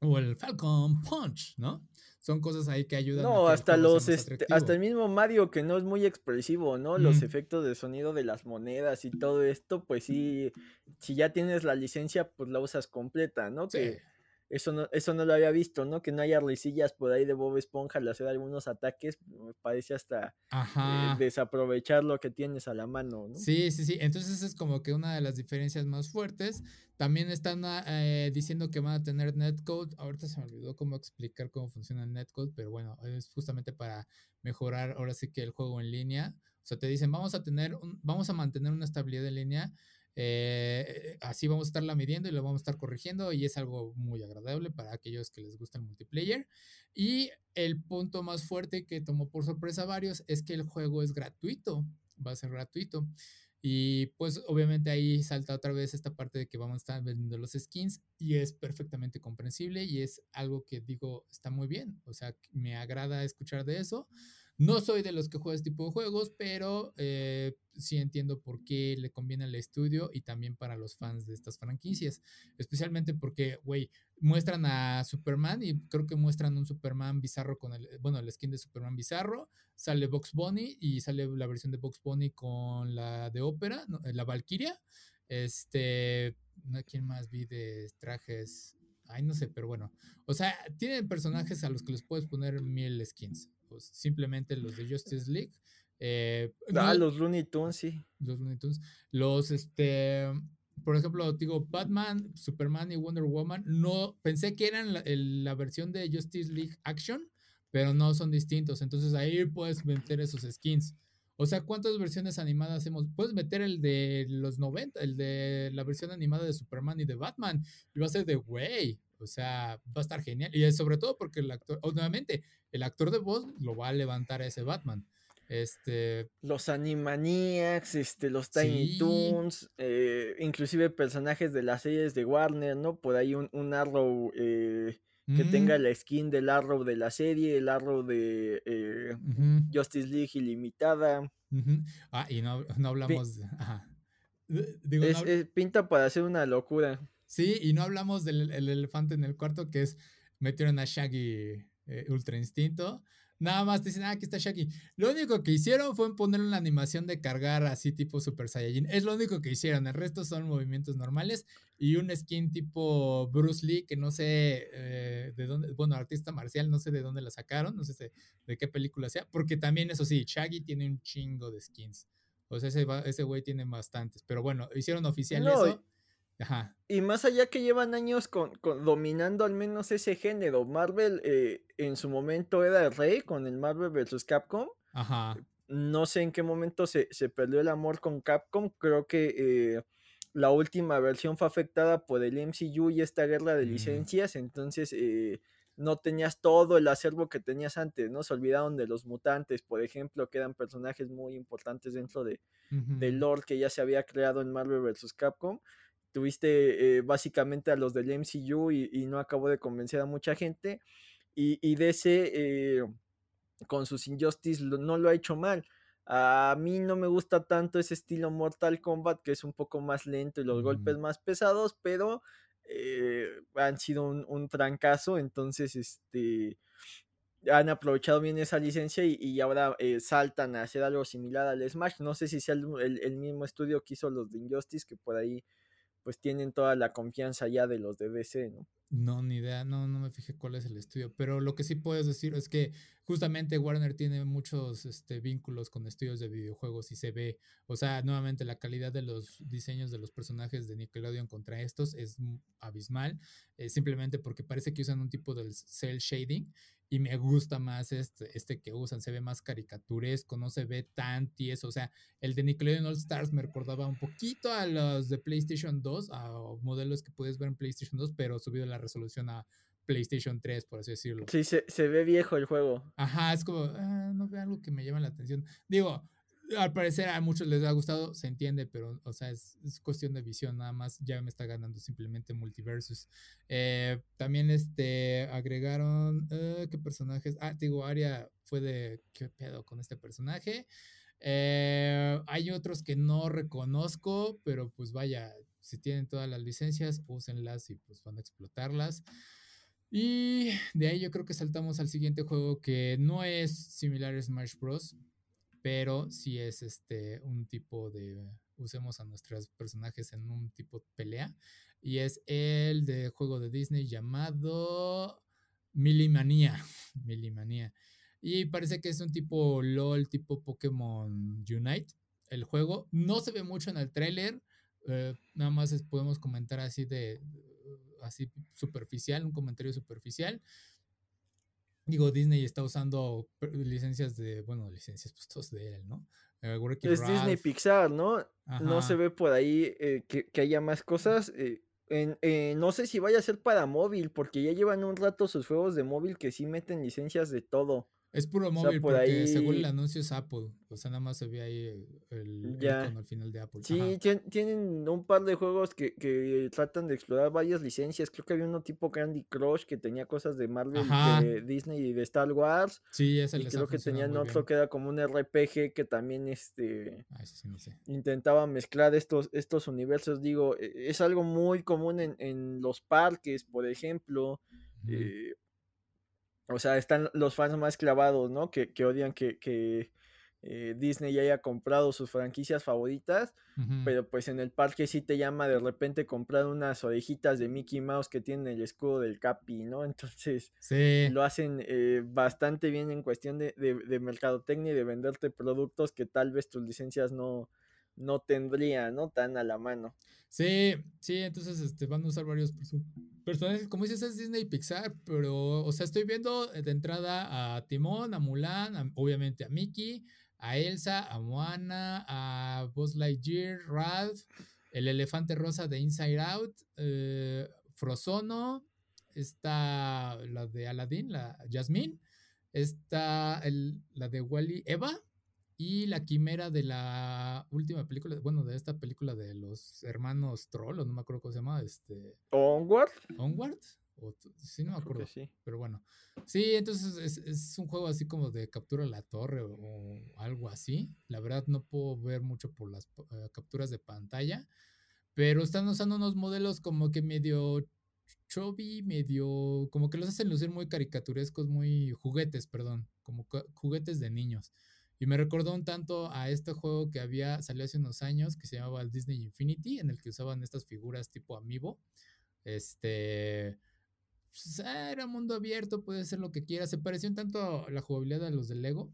O el Falcon Punch, ¿no? son cosas ahí que ayudan. No, hasta los, este, hasta el mismo Mario que no es muy expresivo, ¿no? Los efectos de sonido de las monedas y todo esto, pues sí, si ya tienes la licencia, pues la usas completa, ¿no? Sí. Que eso no, eso no lo había visto, ¿no? Que no haya risillas por ahí de Bob Esponja al hacer algunos ataques, me parece hasta eh, desaprovechar lo que tienes a la mano, ¿no? Sí, sí, sí. Entonces es como que una de las diferencias más fuertes. También están ah, eh, diciendo que van a tener netcode. Ahorita se me olvidó cómo explicar cómo funciona el netcode, pero bueno, es justamente para mejorar ahora sí que el juego en línea. O sea, te dicen, vamos a tener, un, vamos a mantener una estabilidad en línea eh, así vamos a estarla midiendo y lo vamos a estar corrigiendo y es algo muy agradable para aquellos que les gusta el multiplayer. Y el punto más fuerte que tomó por sorpresa a varios es que el juego es gratuito, va a ser gratuito. Y pues obviamente ahí salta otra vez esta parte de que vamos a estar vendiendo los skins y es perfectamente comprensible y es algo que digo está muy bien, o sea, me agrada escuchar de eso. No soy de los que juega este tipo de juegos, pero eh, sí entiendo por qué le conviene al estudio y también para los fans de estas franquicias. Especialmente porque, güey, muestran a Superman y creo que muestran un Superman bizarro con el, bueno, el skin de Superman bizarro. Sale Box Bunny y sale la versión de Box Bunny con la de ópera, la Valkyria. Este, ¿quién más vi de trajes? Ay, no sé, pero bueno. O sea, tienen personajes a los que les puedes poner mil skins pues simplemente los de Justice League. Eh, ah, los Looney Tunes, sí. Los Looney Tunes. Los, este, por ejemplo, digo, Batman, Superman y Wonder Woman, no, pensé que eran la, versión de Justice League Action, pero no son distintos. Entonces ahí puedes meter esos skins. O sea, ¿cuántas versiones animadas hemos? Puedes meter el de los 90, el de la versión animada de Superman y de Batman. Y va a ser de, güey, o sea, va a estar genial. Y sobre todo porque el actor, nuevamente, el actor de voz lo va a levantar a ese Batman. Este. Los Animaniacs, este, los Tiny Toons, eh, inclusive personajes de las series de Warner, ¿no? Por ahí un, Arrow eh, que tenga la skin del Arrow de la serie, el Arrow de eh, Justice League ilimitada. Ah, y no, hablamos. pinta para hacer una locura. Sí, y no hablamos del elefante en el cuarto, que es metieron a Shaggy eh, Ultra Instinto. Nada más dicen, ah, aquí está Shaggy. Lo único que hicieron fue poner una animación de cargar así tipo Super Saiyajin. Es lo único que hicieron. El resto son movimientos normales y un skin tipo Bruce Lee, que no sé eh, de dónde, bueno, artista marcial, no sé de dónde la sacaron, no sé de, qué película sea, porque también eso sí, Shaggy tiene un chingo de skins. O sea, ese, ese güey tiene bastantes. Pero bueno, hicieron oficial eso. Y más allá que llevan años con, dominando al menos ese género, Marvel eh, en su momento era el rey con el Marvel vs. Capcom. Ajá. No sé en qué momento se, perdió el amor con Capcom. Creo que eh, la última versión fue afectada por el MCU y esta guerra de mm. licencias. Entonces eh, no tenías todo el acervo que tenías antes, ¿no? Se olvidaron de los mutantes, por ejemplo, que eran personajes muy importantes dentro de, del lore que ya se había creado en Marvel vs. Capcom tuviste eh, básicamente a los del MCU y, no acabó de convencer a mucha gente. Y, y DC eh, con sus Injustice no lo ha hecho mal. A mí no me gusta tanto ese estilo Mortal Kombat, que es un poco más lento y los golpes más pesados, pero eh, han sido un, trancazo. Entonces, este han aprovechado bien esa licencia y, ahora saltan a hacer algo similar al Smash. No sé si sea el, el, mismo estudio que hizo los de Injustice, que por ahí pues tienen toda la confianza ya de los de DC, ¿no? No, ni idea, no, no me fijé cuál es el estudio, pero lo que sí puedes decir es que justamente Warner tiene muchos este, vínculos con estudios de videojuegos y se ve, o sea, nuevamente la calidad de los diseños de los personajes de Nickelodeon contra estos es abismal, eh, simplemente porque parece que usan un tipo de cel shading y me gusta más este, este que usan, se ve más caricaturesco, no se ve tan tieso, o sea, el de Nickelodeon All Stars me recordaba un poquito a los de PlayStation 2, a modelos que puedes ver en PlayStation 2, pero subido la resolución a PlayStation 3, por así decirlo. Sí, se, se ve viejo el juego. Ajá, es como, ah, no veo algo que me llame la atención. Digo, al parecer a muchos les ha gustado, se entiende, pero, o sea, es, cuestión de visión, nada más ya me está ganando simplemente Multiversus. Eh, también este, agregaron, eh, ¿qué personajes? Ah, digo, Aria fue de, ¿qué pedo con este personaje? Eh, hay otros que no reconozco, pero pues vaya, si tienen todas las licencias, úsenlas y pues van a explotarlas. Y de ahí yo creo que saltamos al siguiente juego que no es similar a Smash Bros pero sí es este un tipo de usemos a nuestros personajes en un tipo de pelea y es el de juego de Disney llamado Milimania, <laughs> Milimania. Y parece que es un tipo LOL, tipo Pokémon Unite. El juego no se ve mucho en el tráiler, eh, nada más podemos comentar así de así superficial, un comentario superficial digo, Disney está usando licencias de, bueno, licencias pues todos de él, ¿no? Eh, es Disney Pixar, ¿no? No se ve por ahí eh, que, haya más cosas. Eh, no sé si vaya a ser para móvil, porque ya llevan un rato sus juegos de móvil que sí meten licencias de todo. Es puro móvil porque según el anuncio es Apple. O sea, nada más se ve ahí el, icono al final de Apple. Sí, tienen un par de juegos que, que, tratan de explorar varias licencias. Creo que había uno tipo Candy Crush que tenía cosas de Marvel, de Disney y de Star Wars. Sí, ese Y creo que tenían otro que era como un RPG que también este sí no sé. intentaba mezclar estos, estos universos. Digo, e, es algo muy común en, en los parques, por ejemplo. eh, o sea, están los fans más clavados, ¿no? Que, que odian que, que eh, Disney haya comprado sus franquicias favoritas, pero pues en el parque sí te llama de repente comprar unas orejitas de Mickey Mouse que tienen el escudo del Capi, ¿no? Entonces lo hacen eh, bastante bien en cuestión de, de, de, mercadotecnia y de venderte productos que tal vez tus licencias no, no tendría, ¿no? Tan a la mano. Sí, sí, entonces este, van a usar varios personajes. Como dices, es Disney y Pixar, pero, o sea, estoy viendo de entrada a Timón, a Mulan, obviamente a Mickey, a Elsa, a Moana, a Buzz Lightyear, Ralph, el elefante rosa de Inside Out, eh, Frozono, está la de Aladdin, la Jasmine, está el, la de Wally, Eva, y la quimera de la última película, bueno, de esta película de los hermanos Troll, o no me acuerdo cómo se llama, este... Onward. Onward. sí, no me acuerdo. Sí. Pero bueno. Sí, entonces es, es, un juego así como de captura la torre o, algo así. La verdad no puedo ver mucho por las uh, capturas de pantalla. Pero están usando unos modelos como que medio chubby, medio... Como que los hacen lucir muy caricaturescos, muy juguetes, perdón. Como juguetes de niños. Y me recordó un tanto a este juego que había salido hace unos años que se llamaba Disney Infinity, en el que usaban estas figuras tipo amiibo. Este. Pues, ah, era mundo abierto, puede ser lo que quieras. Se pareció un tanto a la jugabilidad de los de Lego.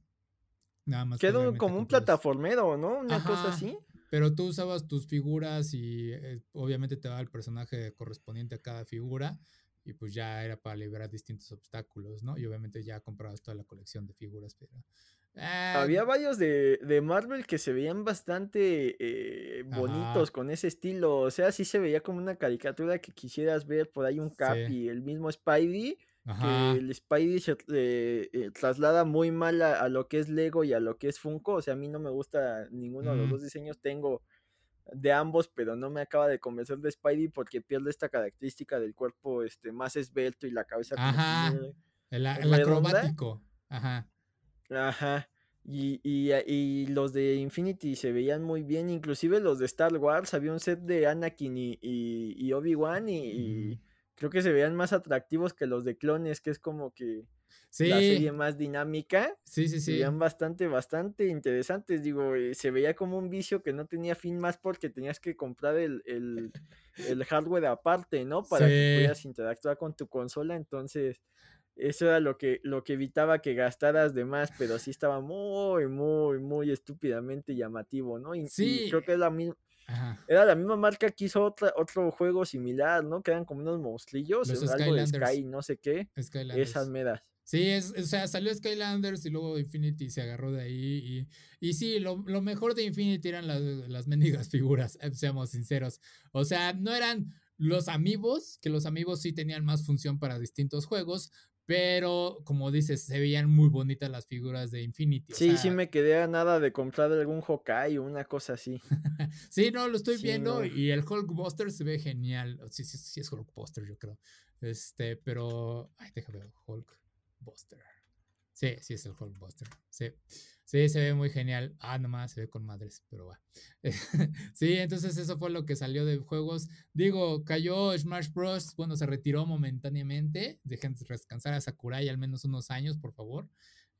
Nada más. Quedó como un plataformero, ¿no? Una cosa así. Pero tú usabas tus figuras y eh, obviamente te daba el personaje correspondiente a cada figura y pues ya era para liberar distintos obstáculos, ¿no? Y obviamente ya comprabas toda la colección de figuras, pero Ah, Había varios de, de, Marvel que se veían bastante eh, bonitos con ese estilo. O sea, sí se veía como una caricatura que quisieras ver por ahí un Cap y el mismo Spidey. Que el Spidey se eh, eh, traslada muy mal a, lo que es Lego y a lo que es Funko. O sea, a mí no me gusta ninguno de los dos diseños. Tengo de ambos, pero no me acaba de convencer de Spidey porque pierde esta característica del cuerpo este, más esbelto y la cabeza. Ajá. el, el acrobático. Ajá. Ajá. Y, y, y, los de Infinity se veían muy bien, inclusive los de Star Wars, había un set de Anakin y, y Obi-Wan y, creo que se veían más atractivos que los de clones, que es como que la serie más dinámica. Sí, sí, sí. Se veían bastante, bastante interesantes. Digo, eh, se veía como un vicio que no tenía fin más porque tenías que comprar el, el, el hardware aparte, ¿no? Para que pudieras interactuar con tu consola, entonces eso era lo que, lo que evitaba que gastaras de más, pero sí estaba muy, muy, muy estúpidamente llamativo, ¿no? Y, sí. creo que es la misma. Era la misma marca que hizo otra, otro juego similar, ¿no? Que eran como unos monstrillos, algo de Sky, no sé qué. Esas medas. Sí, es, o sea, salió Skylanders y luego Infinity se agarró de ahí. Y, y sí, lo, lo mejor de Infinity eran las, las mendigas figuras, eh, seamos sinceros. O sea, no eran los amigos, que los amigos sí tenían más función para distintos juegos, pero, como dices, se veían muy bonitas las figuras de Infinity. Sí, sí me quedé a nada de comprar algún Hawkeye o una cosa así. <laughs> sí, no, lo estoy viendo y el Hulkbuster se ve genial. Sí, sí, sí es Hulkbuster, yo creo. Este, pero... Ay, déjame ver, Hulkbuster. Sí, sí es el Hulkbuster. Sí. Sí, se ve muy genial. Ah, nomás se ve con madres, pero va. <laughs> sí, entonces eso fue lo que salió de juegos. Digo, cayó Smash Bros. Bueno, se retiró momentáneamente. Dejen descansar a Sakurai al menos unos años, por favor.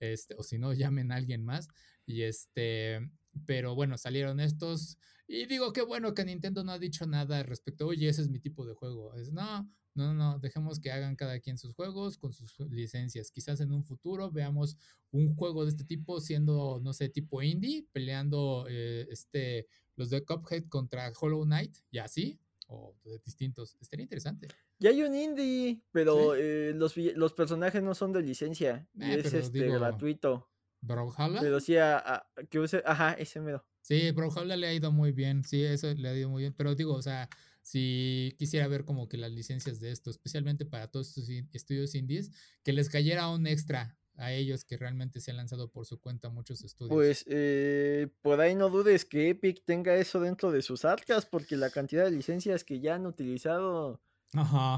Este, o si no, llamen a alguien más. Y este, pero bueno, salieron estos. Y digo, qué bueno que Nintendo no ha dicho nada respecto, oye, ese es mi tipo de juego. Es no, no, no, dejemos que hagan cada quien sus juegos con sus licencias. Quizás en un futuro veamos un juego de este tipo siendo, no sé, tipo indie, peleando eh, este, los de Cuphead contra Hollow Knight y así, o de distintos. Estaría interesante. Ya hay un indie, pero eh, los, los, personajes no son de licencia. y eh, es este, gratuito. ¿Brawlhalla? Pero sí, a, que use, ajá, ese mero. Sí, Brawlhalla le ha ido muy bien, sí, eso le ha ido muy bien, pero digo, o sea, si quisiera ver como que las licencias de esto, especialmente para todos estos estudios indies, que les cayera un extra a ellos que realmente se han lanzado por su cuenta muchos estudios. Pues eh, por ahí no dudes que Epic tenga eso dentro de sus arcas, porque la cantidad de licencias que ya han utilizado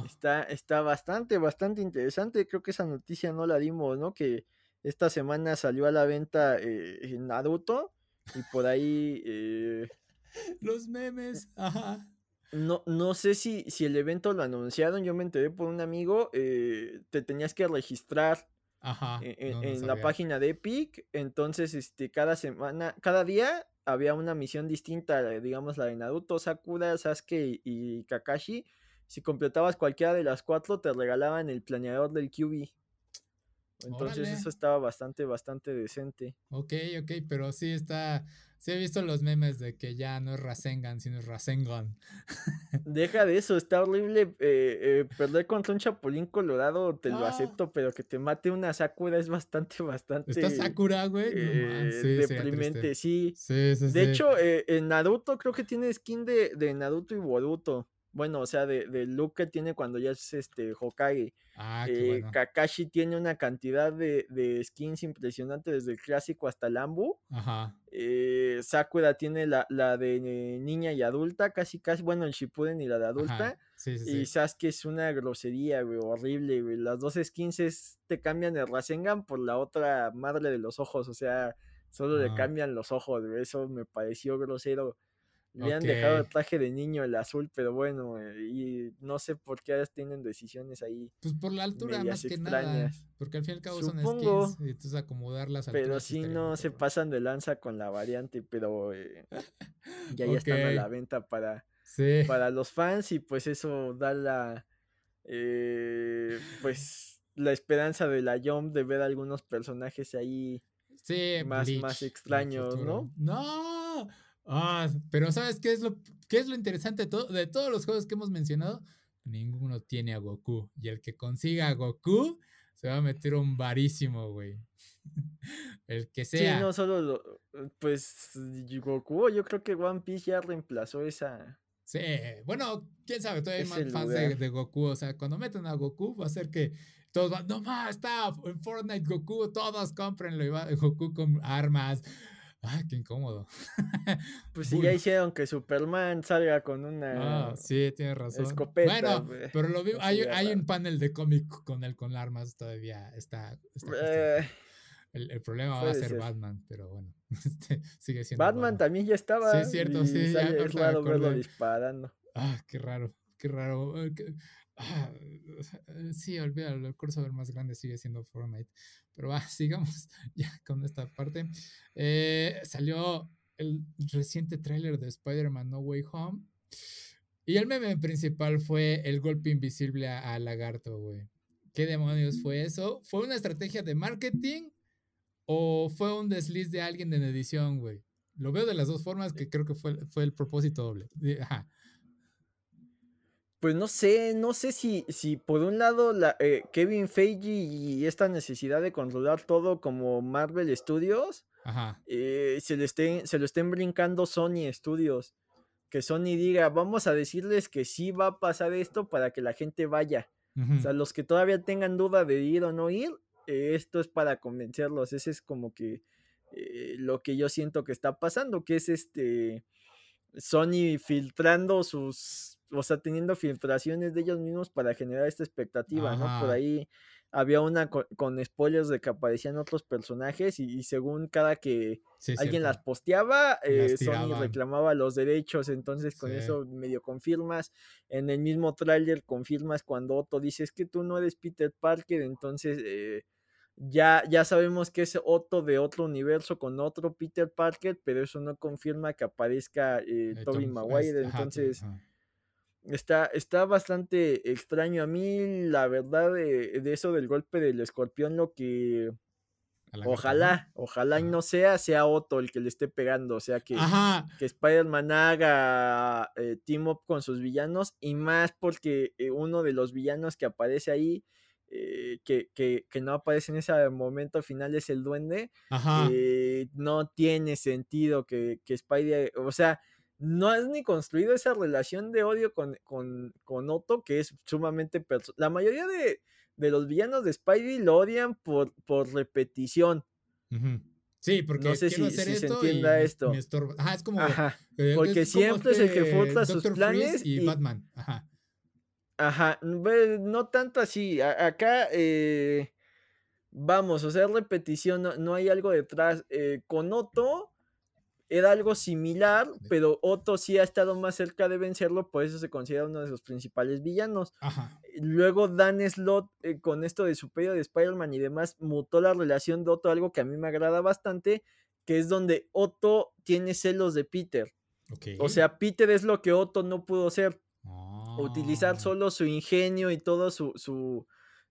Está, está bastante, bastante interesante. Creo que esa noticia no la dimos, ¿no? Que esta semana salió a la venta eh, Naruto y por ahí... Eh, <laughs> Los memes, ajá. No, no sé si, si el evento lo anunciaron, yo me enteré por un amigo, eh, te tenías que registrar e, en, en la página de Epic, entonces este, cada semana, cada día había una misión distinta, digamos la de Naruto, Sakura, Sasuke y Kakashi, si completabas cualquiera de las cuatro, te regalaban el planeador del QB. Entonces eso estaba bastante, bastante decente. Ok, ok, pero sí está, sí he visto los memes de que ya no es Rasengan, sino es Rasengan. <laughs> Deja de eso, está horrible eh, eh, perder contra un chapulín colorado, te lo ah. acepto, pero que te mate una Sakura es bastante, bastante... ¿Está Sakura, güey? Eh, deprimente, sí. sí. sí de hecho, en Naruto creo que tiene skin de, de Naruto y Boruto. Bueno, o sea, de, de look que tiene cuando ya es este Hokage. Ah, eh, Kakashi tiene una cantidad de, de, skins impresionante desde el clásico hasta el Ambu. Ajá. Eh, Sakura tiene la, la, de niña y adulta, casi casi, bueno, el Shippuden y la de adulta. Sí, sí, y Sasuke es una grosería, güey, horrible, güey. Las dos skins es, te cambian el Rasengan por la otra madre de los ojos, o sea, solo le cambian los ojos, güey. Eso me pareció grosero. Le han dejado el traje de niño el azul, pero bueno, y no sé por qué ahora tienen decisiones ahí. Pues por la altura más que nada. Porque al fin y al cabo son skins y entonces acomodar las Pero si no se pasan de lanza con la variante, pero eh, ya, ya están a la venta para, para los fans y pues eso da la eh, pues la esperanza de la Yom de ver algunos personajes ahí más, más extraños, ¿no? No, Ah, pero ¿sabes qué es lo, qué es lo interesante de, todo, de todos los juegos que hemos mencionado? Ninguno tiene a Goku. Y el que consiga a Goku se va a meter un varísimo, güey. <laughs> el que sea. Sí, no solo lo, pues Goku, yo creo que One Piece ya reemplazó esa. Sí, bueno, quién sabe, todavía hay más fans de, Goku. O sea, cuando meten a Goku va a ser que todos van, no más, está en Fortnite Goku, todos cómprenlo y va Goku con armas, Ah, qué incómodo. <laughs> Pues si ya hicieron que Superman salga con una ah, sí, tienes razón. escopeta. Bueno, pero lo vi, hay, hay un panel de cómic con él con armas todavía. Está, eh, el, problema va a ser, Batman, pero bueno, <laughs> este, sigue siendo. Batman, también ya estaba. Sí, es cierto, sí. Ya, es raro verlo disparando. Ah, qué raro, qué raro. Ah, <laughs> sí, olvídalo, el curso más grande sigue siendo Fortnite. Pero va, <laughs> sigamos ya con esta parte. Eh, salió el reciente tráiler de Spider-Man No Way Home. Y el meme principal fue el golpe invisible a, Lagarto, güey. ¿Qué demonios fue eso? ¿Fue una estrategia de marketing o fue un desliz de alguien en edición, güey? Lo veo de las dos formas que creo que fue, fue el propósito doble. Ajá pues no sé, no sé si, si por un lado la, eh, Kevin Feige y esta necesidad de controlar todo como Marvel Studios, eh, se, le se lo estén brincando Sony Studios. Que Sony diga, vamos a decirles que sí va a pasar esto para que la gente vaya. O sea, los que todavía tengan duda de ir o no ir, eh, esto es para convencerlos. Ese es como que lo que yo siento que está pasando, que es este Sony filtrando sus o sea, teniendo filtraciones de ellos mismos para generar esta expectativa, ¿no? Por ahí había una con, spoilers de que aparecían otros personajes y, según cada que alguien las posteaba, eh, Sony reclamaba los derechos, entonces con eso medio confirmas, en el mismo tráiler confirmas cuando Otto dice es que tú no eres Peter Parker, entonces eh, ya, ya sabemos que es Otto de otro universo con otro Peter Parker, pero eso no confirma que aparezca eh, Tobey Maguire, entonces... Está, está bastante extraño. A mí, la verdad, de, eso del golpe del escorpión, lo que. Ojalá, ojalá y no sea, sea Otto el que le esté pegando. O sea, que, que Spider-Man haga eh, team up con sus villanos. Y más porque eh, uno de los villanos que aparece ahí. Eh, que, que, que, no aparece en ese momento final es el duende. no tiene sentido que, que Spider. O sea, no has ni construido esa relación de odio con, con, Otto, que es sumamente... La mayoría de, de los villanos de Spidey lo odian por, por repetición. Sí, porque no sé quiero si, hacer si se entienda y esto. Me estorba. Ajá, es como. Ajá, eh, porque es como siempre es el que este frustra sus planes y, y- Batman. Ajá. Ajá, no tanto así. a- acá, eh, vamos, o sea, repetición, no, no hay algo detrás. Eh, con Otto era algo similar, pero Otto sí ha estado más cerca de vencerlo, por eso se considera uno de sus principales villanos. Ajá. Luego Dan Slott, eh, con esto de su periodo de Spider-Man y demás, mutó la relación de Otto, algo que a mí me agrada bastante, que es donde Otto tiene celos de Peter. O sea, Peter es lo que Otto no pudo ser utilizar Ah, solo su ingenio y todo su, su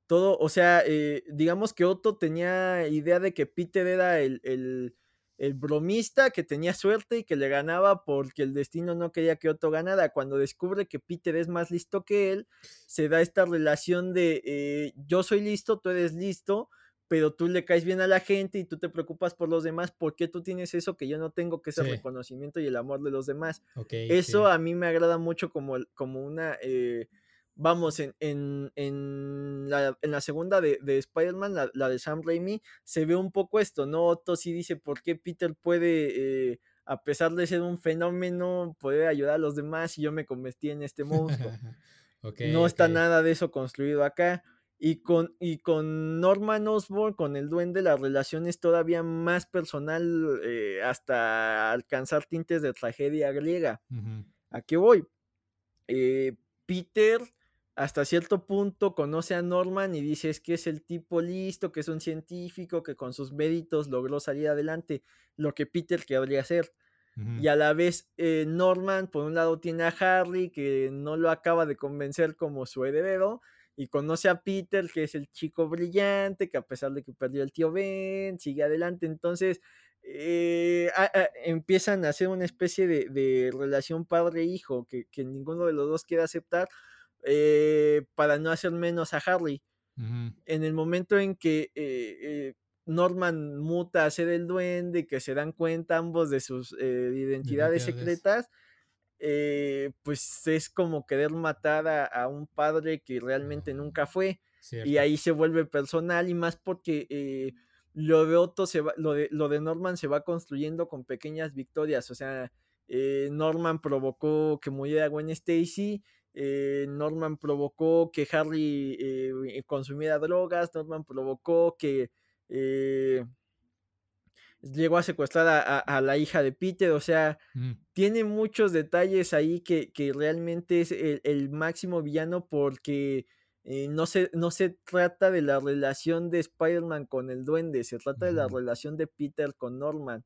todo, o sea, eh, digamos que Otto tenía idea de que Peter era el, el, el bromista que tenía suerte y que le ganaba porque el destino no quería que Otto ganara. Cuando descubre que Peter es más listo que él, se da esta relación de eh, yo soy listo, tú eres listo, pero tú le caes bien a la gente y tú te preocupas por los demás, ¿por qué tú tienes eso que yo no tengo, que es el Sí. reconocimiento y el amor de los demás? Eso sí. a mí me agrada mucho como, como una, eh, vamos, en, en, en la, en la segunda de, de Spider-Man, la, la de Sam Raimi, se ve un poco esto, ¿no? Otto sí dice por qué Peter puede, eh, a pesar de ser un fenómeno, poder ayudar a los demás y yo me convertí en este monstruo. <laughs> No está nada de eso construido acá. Y con, y con Norman Osborn, con el duende, la relación es todavía más personal eh, hasta alcanzar tintes de tragedia griega. Ujú. ¿A qué voy? Eh, Peter hasta cierto punto conoce a Norman y dice es que es el tipo listo, que es un científico, que con sus méritos logró salir adelante, lo que Peter querría hacer. Ujú. Y a la vez eh, Norman, por un lado, tiene a Harry, que no lo acaba de convencer como su heredero, y conoce a Peter, que es el chico brillante, que a pesar de que perdió el tío Ben, sigue adelante. Entonces, eh, a- a- empiezan a hacer una especie de, de relación padre-hijo que, que ninguno de los dos quiere aceptar eh, para no hacer menos a Ujú. en el momento en que eh, eh, Norman muta a ser el duende, que se dan cuenta ambos de sus identidades secretas, pues es como querer matar a, a un padre que realmente nunca fue. Y ahí se vuelve personal y más porque lo de Otto se va, lo de, lo de Norman se va construyendo con pequeñas victorias. O sea, eh, Norman provocó que muriera Gwen Stacy. Eh, Norman provocó que Harry eh, consumiera drogas. Norman provocó que eh, llegó a secuestrar a, a- a la hija de Peter. O sea, Ujú. tiene muchos detalles ahí que, que realmente es el, el máximo villano porque eh, no, se, no se trata de la relación de Spider-Man con el duende, se trata de la relación de Peter con Norman.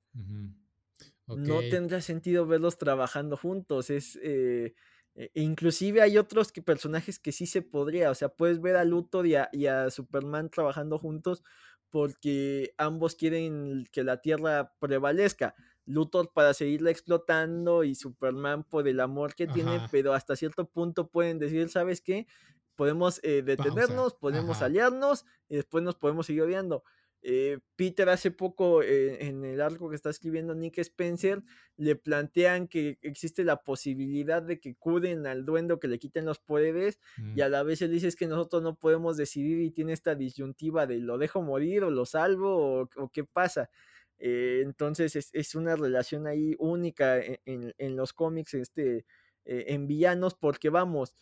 No tendría sentido verlos trabajando juntos. Es, eh, e- inclusive hay otros que, personajes que sí se podría. O sea, puedes ver a Luthor y a, y a Superman trabajando juntos porque ambos quieren que la Tierra prevalezca. Luthor para seguirla explotando y Superman por el amor que tiene, pero hasta cierto punto pueden decir, ¿sabes qué? Podemos eh, detenernos, podemos Ajá. aliarnos y después nos podemos seguir odiando. Eh, Peter hace poco eh, en el arco que está escribiendo Nick Spencer le plantean que existe la posibilidad de que curen al duende o que le quiten los poderes y Mm. a la vez él dice es que nosotros no podemos decidir y tiene esta disyuntiva de lo dejo morir o lo salvo o, o qué pasa. Eh, entonces es, es una relación ahí única en, en- en los cómics este, en villanos porque vamos,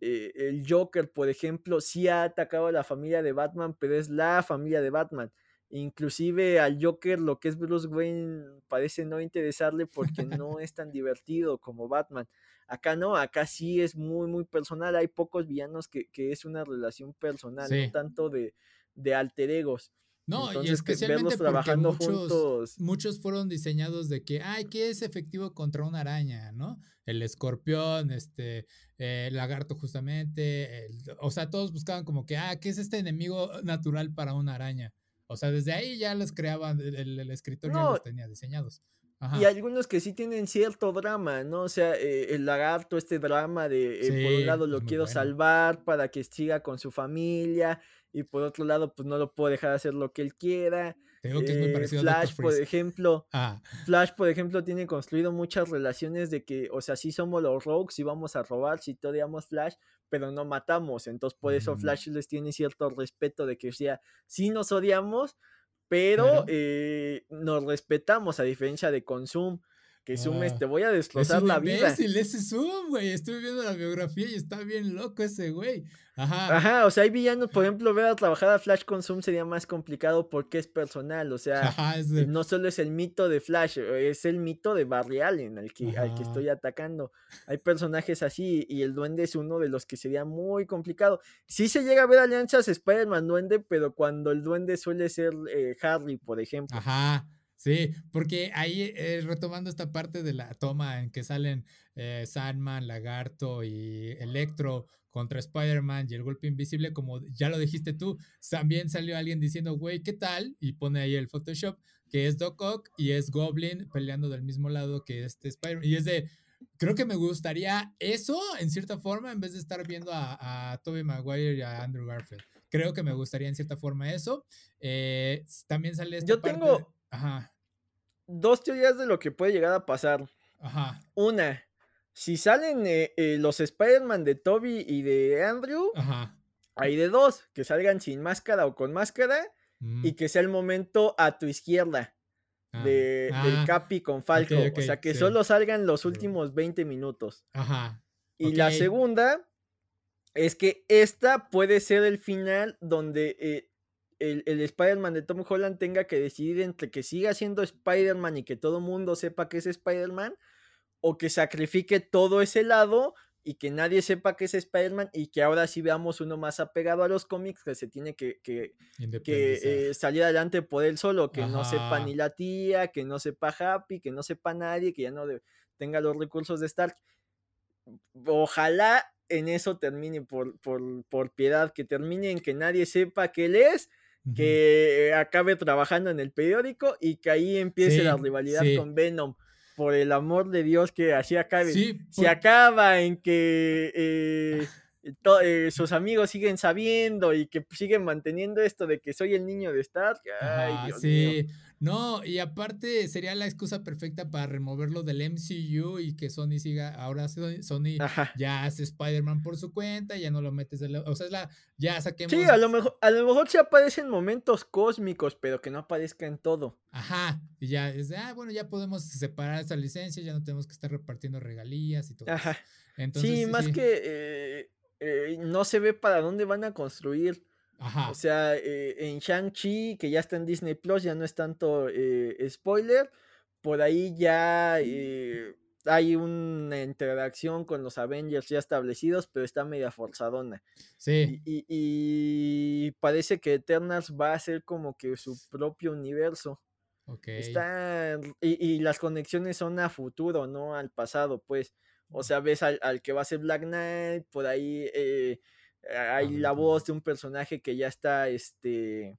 eh, el Joker, por ejemplo, sí ha atacado a la familia de Batman, pero es la familia de Batman. Inclusive al Joker, lo que es Bruce Wayne, parece no interesarle porque <laughs> no es tan divertido como Batman. Acá no, acá sí es muy, muy personal. Hay pocos villanos que, que es una relación personal, no tanto de, de alter egos. No, y que especialmente verlos porque trabajando muchos, juntos. muchos fueron diseñados de que, ay, ¿qué es efectivo contra una araña? ¿No? El escorpión, este, el lagarto justamente, el- o sea, todos buscaban como que, ah, ¿qué es este enemigo natural para una araña? O sea, desde ahí ya los creaban, el, el- el escritor ya los tenía diseñados. y Ajá, algunos que sí tienen cierto drama, ¿no? O sea, eh, el lagarto, este drama de, eh, por un lado es lo quiero bueno. salvar para que siga con su familia y por otro lado pues no lo puedo dejar hacer lo que él quiera. Te digo que es muy Eh, parecido a Flash, por ejemplo, Ah, Flash, por ejemplo, tiene construido muchas relaciones de que, o sea, sí somos los rogues y vamos a robar, si te odiamos Flash, pero no matamos. Entonces, por eso Ujú. Flash les tiene cierto respeto de que, o sea, sí nos odiamos, pero Pero eh, nos respetamos, a diferencia de Consum, que es, Ah, te voy a es destrozar la vida. imbécil, ese Zoom, güey. Estuve viendo la biografía y está bien loco ese güey. Ajá, Ajá, o sea, hay villanos, por ejemplo, ver a trabajar a Flash con Zoom sería más complicado porque es personal, o sea, ajá, es no solo es el mito de Flash, es el mito de Barry Allen al que, al que estoy atacando. Hay personajes así y el duende es uno de los que sería muy complicado. Sí se llega a ver alianzas Spider-Man duende, pero cuando el duende suele ser eh, Harry, por ejemplo. Ajá, sí, porque ahí eh, retomando esta parte de la toma en que salen eh, Sandman, Lagarto y Electro contra Spider-Man y el golpe invisible, como ya lo dijiste tú, también salió alguien diciendo, güey, ¿qué tal? Y pone ahí el Photoshop, que es Doc Ock y es Goblin peleando del mismo lado que este Spider-Man. Y es de, creo que me gustaría eso en cierta forma en vez de estar viendo a, a Tobey Maguire y a Andrew Garfield. Creo que me gustaría en cierta forma eso. Eh, también sale esta Yo parte tengo- Ajá, Dos teorías de lo que puede llegar a pasar. ajá, Una, si salen eh, eh, los Spider-Man de Toby y de Andrew, ajá. hay de dos, que salgan sin máscara o con máscara mm, y que sea el momento a tu izquierda ah, de, ah, del Capi con Falco. o sea, que sí. solo salgan los últimos 20 minutos. Ajá. Y la segunda es que esta puede ser el final donde eh, el, el Spider-Man de Tom Holland tenga que decidir entre que siga siendo Spider-Man y que todo mundo sepa que es Spider-Man o que sacrifique todo ese lado y que nadie sepa que es Spider-Man y que ahora sí veamos uno más apegado a los cómics que se tiene que, que, que eh, salir adelante por él solo, que no sepa Ajá. ni la tía, que no sepa Happy, que no sepa nadie, que ya no de- tenga los recursos de Stark. Ojalá en eso termine por, por, por piedad, que termine en que nadie sepa que él es. Que acabe trabajando en el periódico y que ahí empiece la rivalidad sí. con Venom. Por el amor de Dios que así acabe. Sí, por- acaba en que eh, eh, sus amigos siguen sabiendo y que siguen manteniendo esto de que soy el niño de Stark, ay, Dios mío. No, y aparte sería la excusa perfecta para removerlo del MCU y que Sony siga, ahora Sony, ya hace Spider-Man por su cuenta, ya no lo metes de la, o sea, es la, ya saquemos, Sí, a lo mejor, a lo mejor sí aparecen momentos cósmicos, pero que no aparezca en todo. ajá, y ya es de, ah, bueno, ya podemos separar esta licencia, ya no tenemos que estar repartiendo regalías y todo eso. Ajá. Entonces, sí, más que eh, eh, no se ve para dónde van a construir. Ajá, O sea, eh, en Shang-Chi, que ya está en Disney Plus, ya no es tanto eh, spoiler. Por ahí ya eh, hay una interacción con los Avengers ya establecidos, pero está media forzadona. sí, Y, y- y parece que Eternals va a ser como que su propio universo. ok. Está, y, y las conexiones son a futuro, no al pasado, pues. O sea, ves al, al que va a ser Black Knight, por ahí eh, hay la voz de un personaje que ya está este,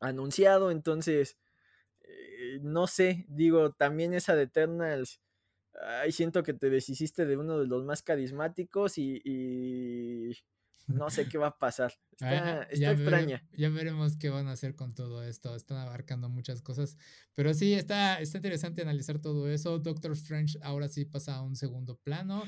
anunciado, entonces, eh, no sé, digo, también esa de Eternals, ay, siento que te deshiciste de uno de los más carismáticos y, y no sé qué va a pasar. Está, Ah, está ya, vere- extraña. ya veremos qué van a hacer con todo esto. Están abarcando muchas cosas. Pero sí, está, está interesante analizar todo eso. Doctor Strange ahora sí pasa a un segundo plano.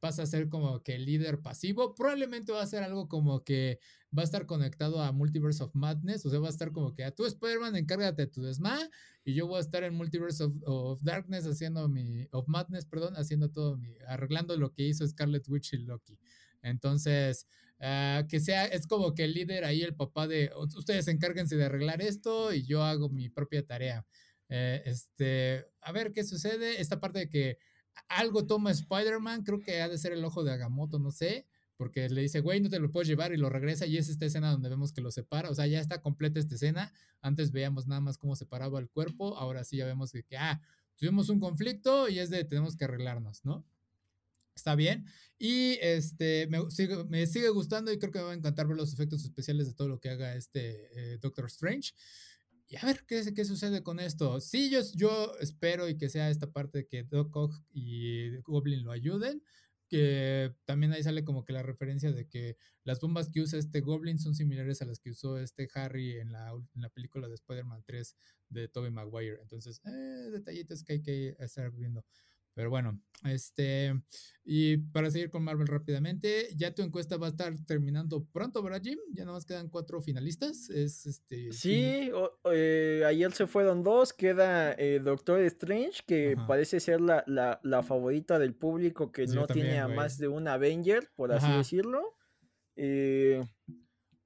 Pasa a ser como que el líder pasivo. Probablemente va a ser algo como que va a estar conectado a Multiverse of Madness. O sea, va a estar como que a tu Spider-Man, encárgate de tu desma. Y yo voy a estar en Multiverse of, Darkness haciendo mi. Of Madness, perdón, haciendo todo mi. arreglando lo que hizo Scarlet Witch y Loki. Entonces, ah, que sea, es como que el líder ahí, el papá de, "U- ustedes encárguense de arreglar esto y yo hago mi propia tarea. Eh, este, a ver qué sucede. Esta parte de que algo toma Spider-Man, creo que ha de ser el ojo de Agamotto, no sé, porque le dice, güey, no te lo puedes llevar y lo regresa y es esta escena donde vemos que lo separa, o sea, ya está completa esta escena. Antes veíamos nada más cómo separaba el cuerpo, ahora sí ya vemos que, que, ah, tuvimos un conflicto y es de tenemos que arreglarnos, ¿no? Está bien. Y este me sigue, me sigue gustando y creo que me va a encantar ver los efectos especiales de todo lo que haga este eh, Doctor Strange. Y a ver qué, qué sucede con esto. Sí, yo, yo espero y que sea esta parte de que Doc Ock y Goblin lo ayuden. Que también ahí sale como que la referencia de que las bombas que usa este Goblin son similares a las que usó este Harry en la, en la película de Spider-Man 3 de Tobey Maguire. Entonces, eh, detallitos que hay que estar viendo. Pero bueno, este, y para seguir con Marvel rápidamente, ya tu encuesta va a estar terminando pronto, ¿verdad, Jim? Ya nada más quedan cuatro finalistas. Es este. Sí, eh, ayer se fueron dos. Queda eh, Doctor Strange, que parece ser la, la, favorita del público que no tiene a más de un Avenger, por así decirlo. Eh,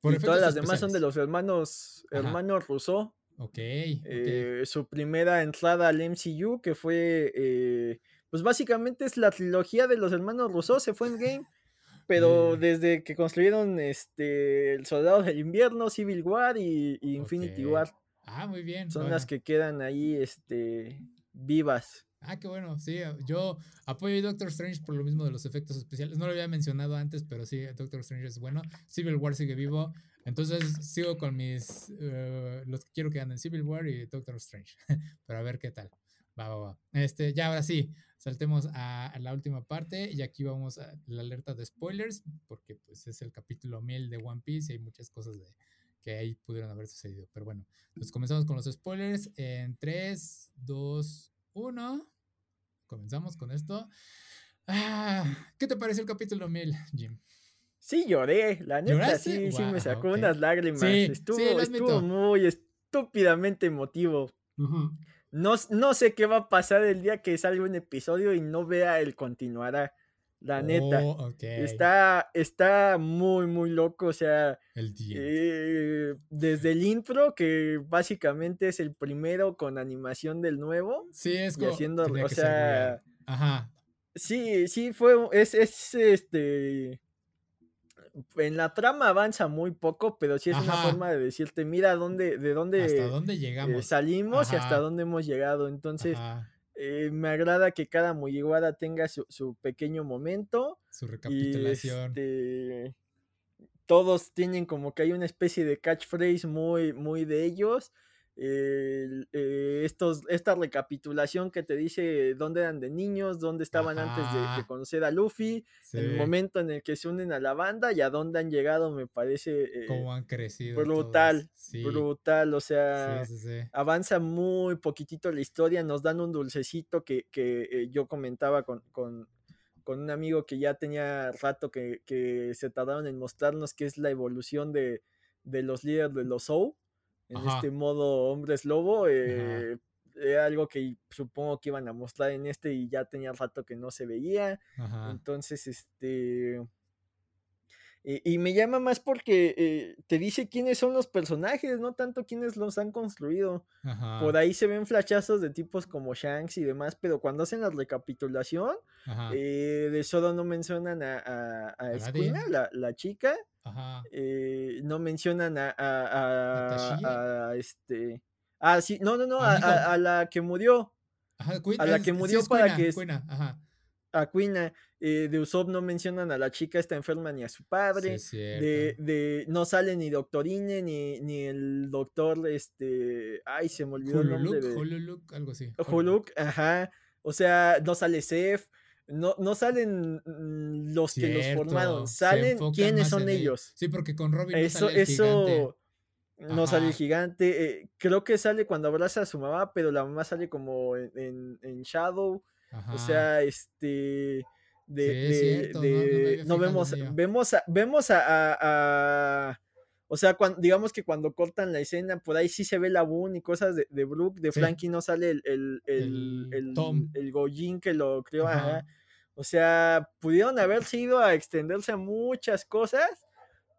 y todas las demás son de los hermanos, hermanos Rousseau. Ok. su primera entrada al MCU, que fue pues básicamente es la trilogía de los hermanos Rousseau, se fue en game. <laughs> Pero desde que construyeron este El Soldado del Invierno, Civil War y, Infinity War. Ah, muy bien. Son las que quedan ahí este, vivas. Ah, qué bueno, sí, yo apoyo a Doctor Strange por lo mismo de los efectos especiales. No lo había mencionado antes, pero sí, Doctor Strange es bueno. Civil War sigue vivo. Entonces sigo con mis, eh, los que quiero que anden Civil War y Doctor Strange. <laughs> pero a ver qué tal. Va, va, va. Este, ya ahora sí, saltemos a, la última parte y aquí vamos a la alerta de spoilers porque pues es el capítulo 1000 de One Piece y hay muchas cosas de, que ahí pudieron haber sucedido. Pero bueno, pues comenzamos con los spoilers en 3, 2, 1. Comenzamos con esto. Ah, ¿Qué te parece el capítulo 1000, Jim? Sí, lloré, la neta, sí, sí me sacó unas lágrimas. estuvo, muy estúpidamente emotivo. No, no, sé qué va a pasar el día que salga un episodio y no vea el continuará. La neta. Oh, está, está muy, muy loco. O sea, eh, desde el intro, que básicamente es el primero con animación del nuevo. Sí, es como. Haciendo, o sea. Ajá. Sí, sí, fue. Es, es este en la trama avanza muy poco, pero sí es una forma de decirte, mira dónde, de dónde, hasta dónde llegamos. Eh, salimos y hasta dónde hemos llegado. Entonces, eh, me agrada que cada Mugiwara tenga su, su pequeño momento. Su recapitulación. este, todos tienen como que hay una especie de catchphrase muy, muy de ellos. Eh, estos, esta recapitulación que te dice dónde eran de niños, dónde estaban antes de, conocer a Luffy, el momento en el que se unen a la banda y a dónde han llegado, me parece eh, Cómo han crecido. Brutal, brutal, o sea, avanza muy poquitito la historia, nos dan un dulcecito que, eh, yo comentaba con, con, un amigo que ya tenía rato que, que, se tardaron en mostrarnos que es la evolución de, de los líderes de los Soul en este modo hombres lobo. Eh, era algo que supongo que iban a mostrar en este y ya tenía rato que no se veía. Entonces, este... Y, me llama más porque eh, te dice quiénes son los personajes, no tanto quiénes los han construido. Por ahí se ven flachazos de tipos como Shanks y demás, pero cuando hacen la recapitulación, eh, de solo no mencionan a, a, la, la, chica. Eh, no mencionan a, a, este. Ah, sí, no, no, no, a, la que murió. a la que murió para que. A Quina. Eh, de Usopp no mencionan a la chica está enferma ni a su padre. de, de, no sale ni Doctorine ni, ni el doctor, este. Ay, se me olvidó el nombre. De... algo así. Huluk, ajá. O sea, no sale Seth no, no salen mm, los que los formaron, salen quiénes son ellos. Sí, porque con Robin eso, no sale el eso no sale el gigante. Eh, creo que sale cuando abraza a su mamá, pero la mamá sale como en, en, Shadow. O sea, este. De, de, no, vemos, vemos a, vemos a, o sea, cuando, digamos que cuando cortan la escena, por ahí sí se ve la Boon y cosas de, de Brooke, de Frankie no sale el, el, el, el, el Gojin que lo creó. O sea, pudieron haberse ido a extenderse a muchas cosas,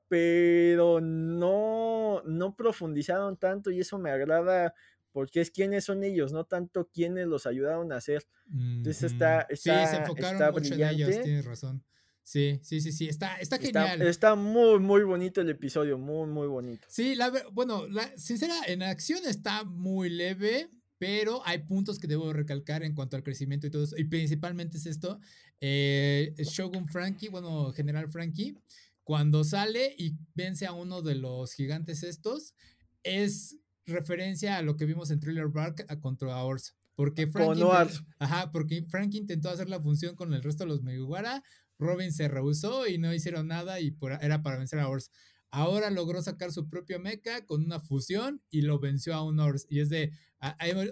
pero no, no profundizaron tanto y eso me agrada porque es quiénes son ellos, no tanto quiénes los ayudaron a hacer. Entonces está, está, sí, se enfocaron mucho en ellos, tienes razón. Sí, sí, sí, sí, está, está genial. Está, muy, muy bonito el episodio, muy, muy bonito. Sí, la, bueno, la, sincera, en acción está muy leve, pero hay puntos que debo recalcar en cuanto al crecimiento y todo eso, y principalmente es esto, eh, Shogun Frankie, bueno, General Frankie, cuando sale y vence a uno de los gigantes estos, es referencia a lo que vimos en Thriller Bark contra Ors. Porque Frankie, ajá, porque Frankie intentó hacer la función con el resto de los Megawara, Robin se rehusó y no hicieron nada y era para vencer a Ors. ahora logró sacar su propio mecha con una fusión y lo venció a un Ors. Y es de,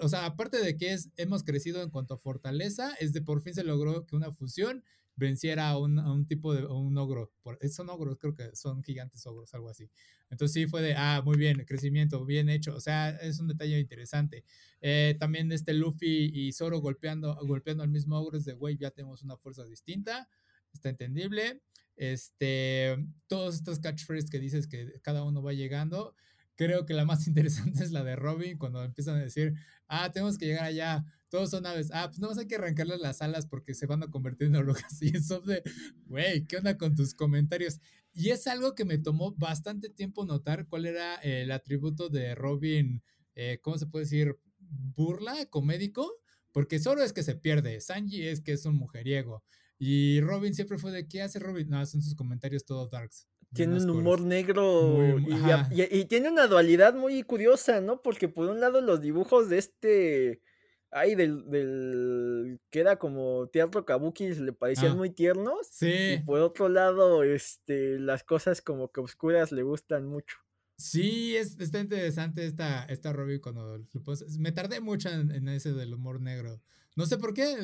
o sea, aparte de que es, hemos crecido en cuanto a fortaleza, es de por fin se logró que una fusión venciera a un, tipo de un ogro. son ogros, creo que son gigantes ogros, algo así. Entonces sí fue de, ah, muy bien, crecimiento, bien hecho. O sea, es un detalle interesante. Eh, también este Luffy y Zoro golpeando, golpeando al mismo ogro es de, güey, ya tenemos una fuerza distinta. Está entendible. Este, todos estos catchphrases que dices que cada uno va llegando. Creo que la más <laughs> interesante es la de Robin, cuando empiezan a decir, ah, tenemos que llegar allá, todos son aves, ah, pues no hay que arrancarles las alas porque se van a convertir en orugas. <laughs> Y eso de, güey, ¿qué onda con tus comentarios? Y es algo que me tomó bastante tiempo notar cuál era el atributo de Robin, eh, ¿cómo se puede decir? Burla, comédico, porque solo es que se pierde, Sanji es que es un mujeriego. Y Robin siempre fue de, ¿qué hace Robin? No, son sus comentarios todos darks. Tiene un humor negro y, tiene una dualidad muy curiosa, ¿no? Porque por un lado los dibujos de este, ay, del, del que era como teatro kabuki le parecían ah, muy tiernos. Sí. Y por otro lado, este, las cosas como que oscuras le gustan mucho. Sí, es, está interesante esta, esta Robin cuando me tardé mucho en, en ese del humor negro. No sé por qué,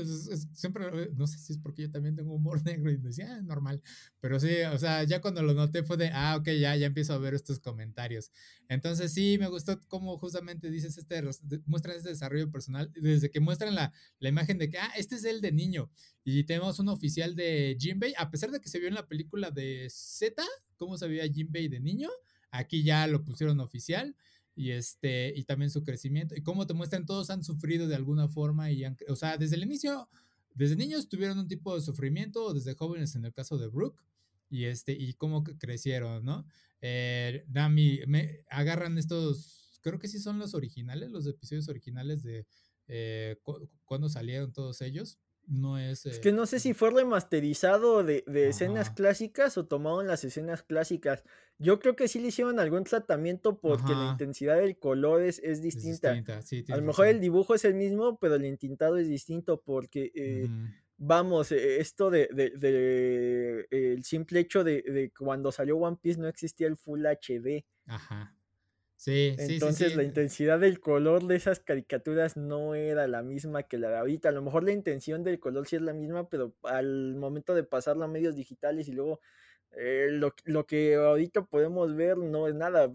siempre, no sé si es porque yo también tengo humor <laughs> negro y decía, ah, normal, pero sí, o sea, ya cuando lo noté fue de, ah, ok, ya, ya empiezo a ver estos comentarios. Entonces sí, me gustó cómo justamente dices, este, muestran este desarrollo personal, desde que muestran la, la imagen de que, ah, este es el de niño, y tenemos un oficial de Jinbei, a pesar de que se vio en la película de Z, cómo se veía Jinbei de niño, aquí ya lo pusieron oficial y este y también su crecimiento y cómo te muestran todos han sufrido de alguna forma y han, o sea desde el inicio desde niños tuvieron un tipo de sufrimiento desde jóvenes en el caso de Brooke y este y cómo crecieron no eh, Nami me agarran estos creo que sí son los originales los episodios originales de eh, cuando salieron todos ellos no es. Es que no sé si fue remasterizado de, de escenas clásicas o tomado en las escenas clásicas. Yo creo que sí le hicieron algún tratamiento porque la intensidad del color es, es distinta. a lo mejor el dibujo es el mismo, pero el intintado es distinto porque. Eh, vamos, e, esto de, de, de, el simple hecho de, de cuando salió One Piece no existía el Full HD. Ajá. Sí, Entonces la intensidad del color de esas caricaturas no era la misma que la de ahorita. A lo mejor la intención del color sí es la misma, pero al momento de pasarlo a medios digitales y luego eh, lo, lo, que ahorita podemos ver no es nada.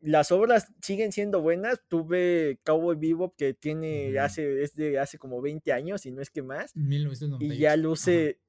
las obras siguen siendo buenas. Tuve Cowboy Vivo que tiene hace, es de hace como 20 años y no es que más. Y ya luce,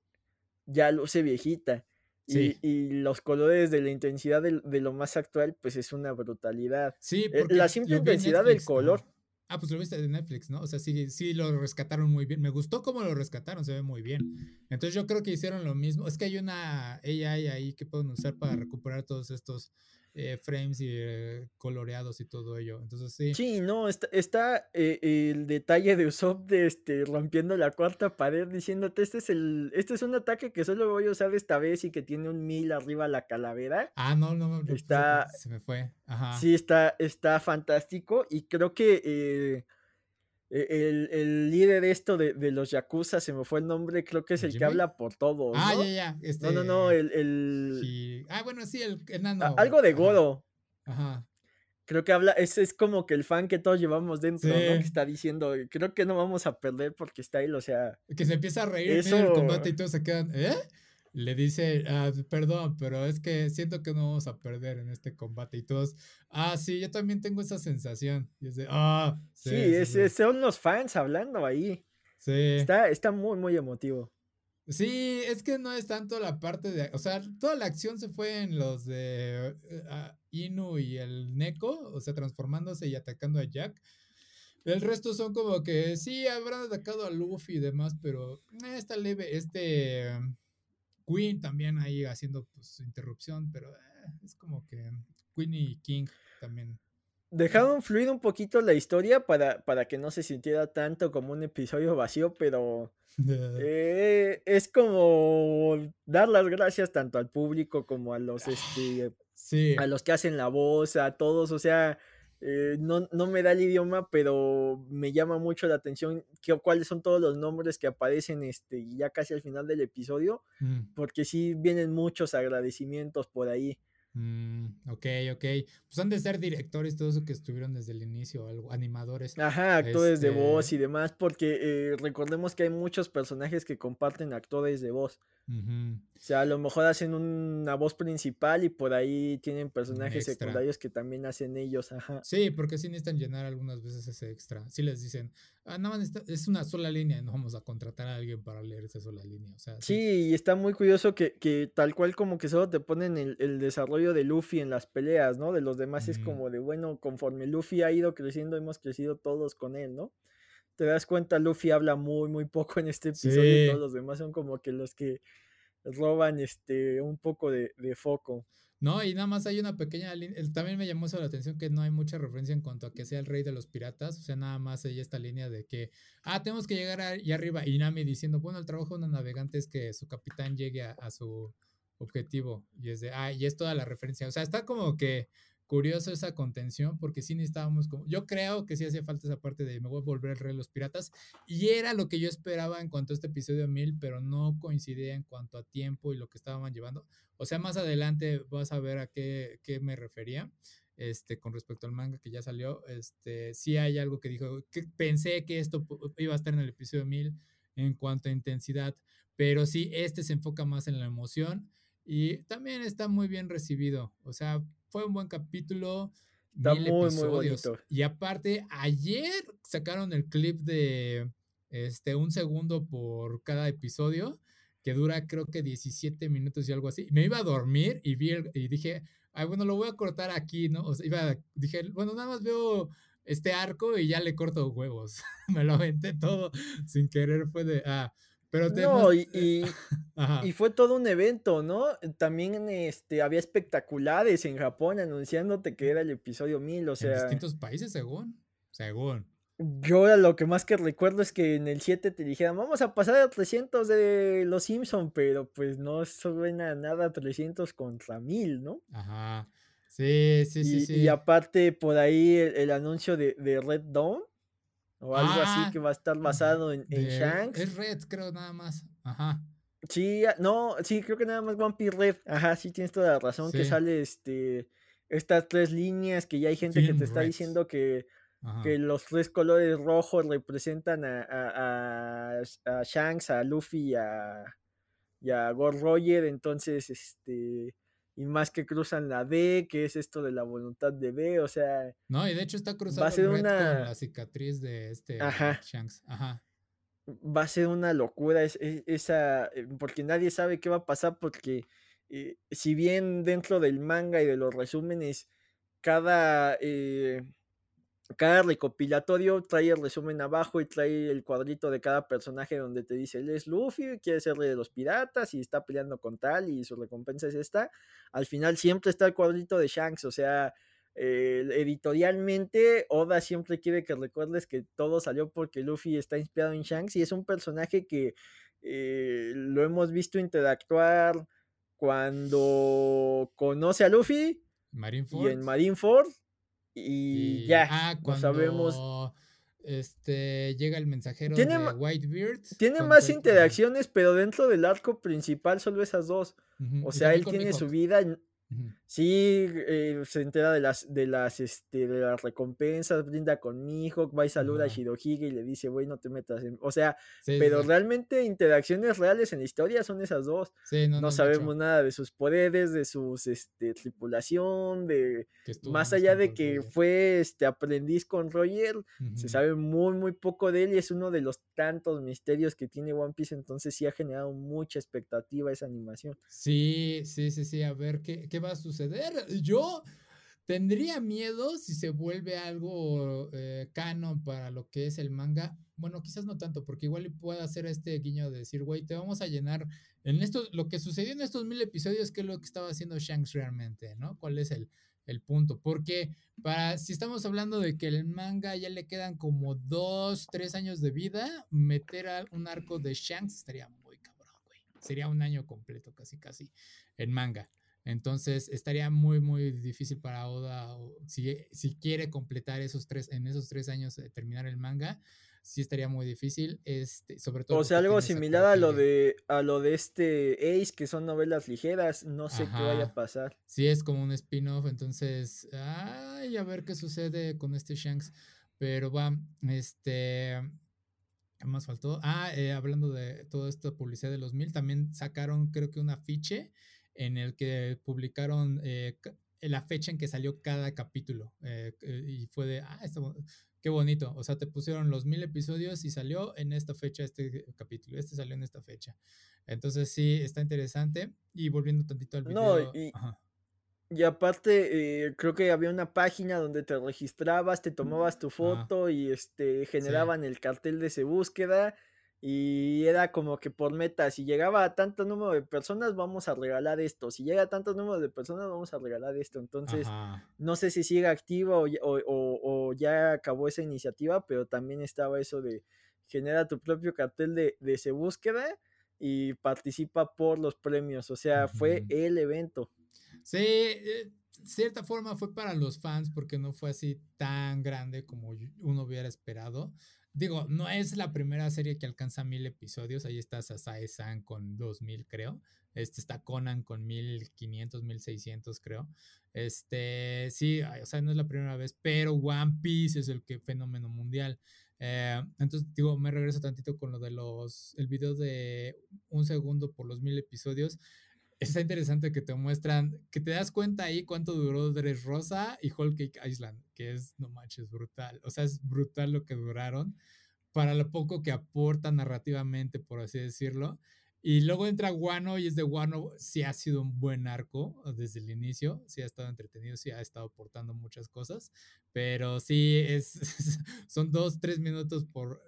ya luce viejita. Y, los colores de la intensidad de, lo más actual, pues es una brutalidad. Sí, eh, porque la simple intensidad del color. Ah, pues lo viste de Netflix, ¿no? O sea, sí, sí lo rescataron muy bien. Me gustó cómo lo rescataron, se ve muy bien. Entonces yo creo que hicieron lo mismo. Es que hay una AI ahí que pueden usar para recuperar todos estos eh, frames y eh, coloreados y todo ello. Entonces sí. Sí, no, está, está eh, el detalle de Usopp de este, rompiendo la cuarta pared diciéndote este es el, este es un ataque que solo voy a usar esta vez y que tiene un mil arriba la calavera. Ah, no, no, no. Está, se me fue. Ajá. Sí, está, está fantástico y creo que e, el, el, líder de esto de, de, los Yakuza, se me fue el nombre, creo que es el que habla por todos. Ah, ya, ya. no, no, no, este, el. el... Ah, bueno, sí, el enano. algo de Goro. Ajá. Creo que habla, ese es como que el fan que todos llevamos dentro, ¿no? Que está diciendo, creo que no vamos a perder porque está él, o sea. Que se empieza a reír en el combate y todos se quedan, ¿eh? Le dice, ah, perdón, pero es que siento que no vamos a perder en este combate. Y todos, ah, sí, yo también tengo esa sensación. Y es de, ah, sí, son los fans hablando ahí. Sí. Está, está muy, muy emotivo. Sí, es que no es tanto la parte de, o sea, toda la acción se fue en los de eh, Inu y el Neko, o sea, transformándose y atacando a Jack. El resto son como que sí, habrán atacado a Luffy y demás, pero eh, está leve, este, Queen también ahí haciendo pues interrupción, pero eh, es como que Queen y King también. Dejaron fluir un poquito la historia para, para que no se sintiera tanto como un episodio vacío, pero <laughs> eh, es como dar las gracias tanto al público como a los, este, a los que hacen la voz, a todos, o sea, eh, no, no, me da el idioma, pero me llama mucho la atención cuáles son todos los nombres que aparecen este, ya casi al final del episodio, mm. porque sí vienen muchos agradecimientos por ahí. Mm, ok, ok. Pues han de ser directores, todo eso que estuvieron desde el inicio, algo, animadores. Ajá, actores de voz Este, y demás, porque eh, recordemos que hay muchos personajes que comparten actores de voz. O sea, a lo mejor hacen una voz principal y por ahí tienen personajes secundarios que también hacen ellos, ajá. Sí, porque sí necesitan llenar algunas veces ese extra. Sí les dicen, ah, nada más es una sola línea, no vamos a contratar a alguien para leer esa sola línea. O sea, sí. Sí, y está muy curioso que, que tal cual como que solo te ponen el, el desarrollo de Luffy en las peleas, ¿no? De los demás es como de, bueno, conforme Luffy ha ido creciendo, hemos crecido todos con él, ¿no? Te das cuenta, Luffy habla muy, muy poco en este episodio y todos los demás son como que los que roban este un poco de, de foco. No, y nada más hay una pequeña línea. También me llamó eso la atención que no hay mucha referencia en cuanto a que sea el rey de los piratas. O sea, nada más hay esta línea de que, ah, tenemos que llegar allá arriba. Y Nami diciendo, bueno, el trabajo de un navegante es que su capitán llegue a, a su objetivo. Y es de, ah, y es toda la referencia. O sea, está como que curioso esa contención, porque sí necesitábamos como. Yo creo que sí hacía falta esa parte de me voy a volver el rey de los piratas. Y era lo que yo esperaba en cuanto a este episodio 1000, pero no coincidía en cuanto a tiempo y lo que estaban llevando. O sea, más adelante vas a ver a qué, qué me refería. Este, con respecto al manga que ya salió, este, sí hay algo que dijo, que pensé que esto iba a estar en el episodio 1000 en cuanto a intensidad, pero sí, este se enfoca más en la emoción y también está muy bien recibido. O sea, fue un buen capítulo, Está mil muy, muy episodios. bonito. Y aparte, ayer sacaron el clip de este, un segundo por cada episodio, que dura creo que 17 minutos y algo así. Me iba a dormir y vi el- y dije, ay, bueno, lo voy a cortar aquí, ¿no? O sea, iba, dije, bueno, nada más veo este arco y ya le corto huevos. <laughs> Me lo aventé todo sin querer, fue de, ah, pero te No, y, <laughs> y, fue todo un evento, ¿no? También este, había espectaculares en Japón anunciándote que era el episodio 1000, o en sea... distintos países, según. Según. Yo lo que más que recuerdo es que en el 7 te dijeran, vamos a pasar a 300 de Los Simpson, pero pues no suena nada a 300 contra 1000, ¿no? Ajá. Sí, sí, sí, Y, y sí. aparte por ahí el, el anuncio de, de Red Dawn o algo así Ah, que va a estar basado en, Shanks. es Red, creo, nada más. Ajá. Sí, ah, no, sí, creo que nada más One Piece Red. Ajá, sí tienes toda la razón que sale este estas tres líneas que ya hay gente que te está diciendo que, que los tres colores rojos representan a, a, a, a Shanks, a Luffy y a, y a Gold Roger, entonces, este, y más que cruzan la D, que es esto de la voluntad de B, o sea, No, y de hecho está cruzado el ser Red con una- la cicatriz de este Ajá. Shanks. Ajá. va a ser una locura es- es- esa, eh, porque nadie sabe qué va a pasar, porque eh, si bien dentro del manga y de los resúmenes, cada, eh, cada recopilatorio trae el resumen abajo y trae el cuadrito de cada personaje donde te dice, él es Luffy, quiere ser rey de los piratas y está peleando con tal y su recompensa es esta. Al final siempre está el cuadrito de Shanks, o sea, eh, editorialmente Oda siempre quiere que recuerdes que todo salió porque Luffy está inspirado en Shanks y es un personaje que eh, lo hemos visto interactuar cuando conoce a Luffy y en Marineford y, Y, ya, ah, no cuando sabemos. este llega el mensajero Tiene de Whitebeard. Tiene más interacciones, pero dentro del arco principal solo esas dos. O sea, él tiene su vida. Sí, eh, se entera de las, de las, este, de las recompensas, brinda con Mihawk, va y saluda a. Shirohige y le dice, güey, no te metas en... O sea, Sí, pero sí. realmente interacciones reales en la historia son esas dos. Sí, no, No, no es sabemos nada de sus poderes, de sus, este, tripulación, de... estuvo Más allá de que Roger. fue, este, aprendiz con Roger, se sabe muy, muy poco de él y es uno de los tantos misterios que tiene One Piece, entonces sí ha generado mucha expectativa esa animación. Sí, sí, sí, sí, a ver qué, qué va a suceder. Yo tendría miedo si se vuelve algo eh, canon para lo que es el manga. Bueno, quizás no tanto, porque igual y pueda hacer este guiño de decir, güey, te vamos a llenar en esto, lo que sucedió en estos mil episodios, qué es lo que estaba haciendo Shanks realmente, ¿no? ¿Cuál es el, el punto? Porque para, si estamos hablando de que el manga ya le quedan como dos, tres años de vida, meter a un arco de Shanks estaría muy cabrón, güey. Sería un año completo, casi, casi, en manga. Entonces estaría muy, muy difícil para Oda, si, si quiere completar esos tres, en esos tres años, terminar el manga, sí estaría muy difícil, este, sobre todo. O sea, algo similar a lo de a lo de este Ace, que son novelas ligeras, no sé qué vaya a pasar. Sí, es como un spin-off, entonces, ay, a ver qué sucede con este Shanks. Pero va, este, ¿qué más faltó? Ah, eh, hablando de toda esta publicidad de los mil, también sacaron creo que un afiche en el que publicaron eh, la fecha en que salió cada capítulo. Eh, y fue de, ah, esto, qué bonito. O sea, te pusieron los mil episodios y salió en esta fecha este capítulo. Este salió en esta fecha. Entonces sí, está interesante. Y volviendo tantito al video. No, y, y aparte, eh, creo que había una página donde te registrabas, te tomabas tu foto y este generaban el cartel de esa búsqueda. Y era como que por meta, si llegaba a tanto número de personas, vamos a regalar esto. Si llega a tanto número de personas, vamos a regalar esto. Entonces, no sé si sigue activa o, o, ya acabó esa iniciativa, pero también estaba eso de genera tu propio cartel de, de ese búsqueda y participa por los premios. O sea, fue el evento. Sí, de eh, cierta forma fue para los fans porque no fue así tan grande como uno hubiera esperado. Digo, no es la primera serie que alcanza mil episodios. Ahí está Sasae-san con 2000, creo. Este está Conan con 1500, 1600, creo. Este, sí, o sea, no es la primera vez, pero One Piece es el que fenómeno mundial. Eh, entonces, digo, me regreso tantito con lo de los, el video de un segundo por los mil episodios está interesante que te muestran, que te das cuenta ahí cuánto duró Rosa y Whole Cake Island, que es, no manches, brutal. O sea, es brutal lo que duraron para lo poco que aporta narrativamente, por así decirlo. Y luego entra Guano y es de Guano, sí ha sido un buen arco desde el inicio, sí ha estado entretenido, sí ha estado aportando muchas cosas, pero sí es, <laughs> son dos, tres minutos por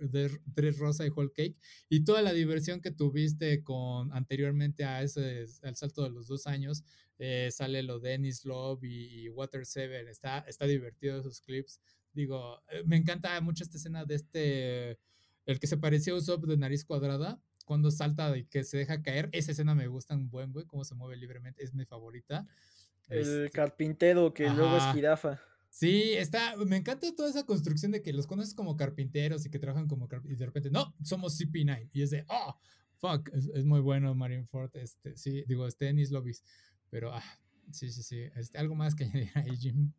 Tres Rosa y Whole Cake y toda la diversión que tuviste con anteriormente a ese, al salto de los dos años, eh, sale lo de Dennis Love y, Water Seven, está, está divertido esos clips, digo, eh, me encanta mucho esta escena de este, el que se parecía a Usopp de nariz cuadrada, cuando salta y que se deja caer. Esa escena me gusta un buen, güey, cómo se mueve libremente, es mi favorita. El este carpintero que luego es jirafa. Sí, está, me encanta toda esa construcción de que los conoces como carpinteros y que trabajan como carpinteros y de repente, no, somos CP9 y es de, oh, fuck, es, muy bueno Marineford, este, sí, digo, este Dennis Lobbies, pero, ah, sí, sí, sí, este, algo más que <laughs> añadir ahí, Jim.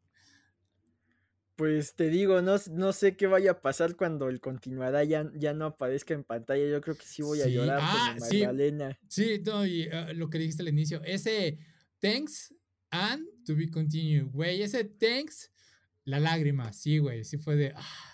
Pues te digo, no, no sé qué vaya a pasar cuando el continuará ya, ya no aparezca en pantalla. Yo creo que sí voy a llorar ah, Magdalena. Sí, no, y ah, lo que dijiste al inicio, ese thanks and to be continued, güey, ese thanks, la lágrima, sí, güey, sí fue de... Ah.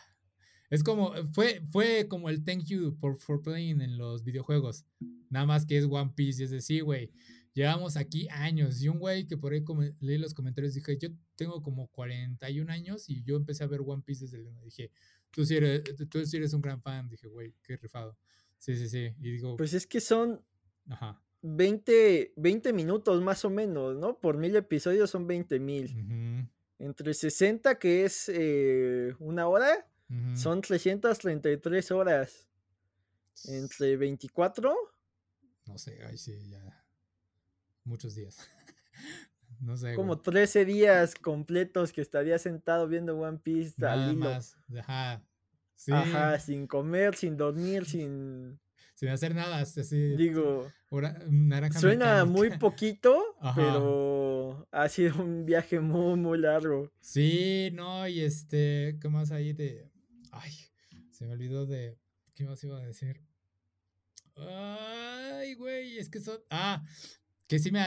Es como, fue, fue como el thank you for, for playing en los videojuegos. Nada más que es One Piece, es decir, güey Llevamos aquí años y un güey que por ahí leí los comentarios dije, yo tengo como 41 años y yo empecé a ver One Piece desde el 1. Dije, tú sí, eres, tú sí eres un gran fan. Dije, güey, qué rifado. Sí, sí, sí. Y digo... Pues es que son 20, 20 minutos más o menos, ¿no? Por mil episodios son 20 mil. Entre 60, que es eh, una hora, son 333 horas. Entre 24. No sé, ahí sí, ya muchos días. <laughs> no sé. Como 13 días completos que estaría sentado viendo One Piece Nada más. Ajá. Sí. Ajá, sin comer, sin dormir, sin. <laughs> Sin hacer nada, así. Digo. suena muy <laughs> poquito, pero ha sido un viaje muy, muy largo. Sí, no, y este. ¿Qué más hay de.? Ay, se me olvidó de. ¿Qué más iba a decir? Ay, güey, es que son. Ah, que sí me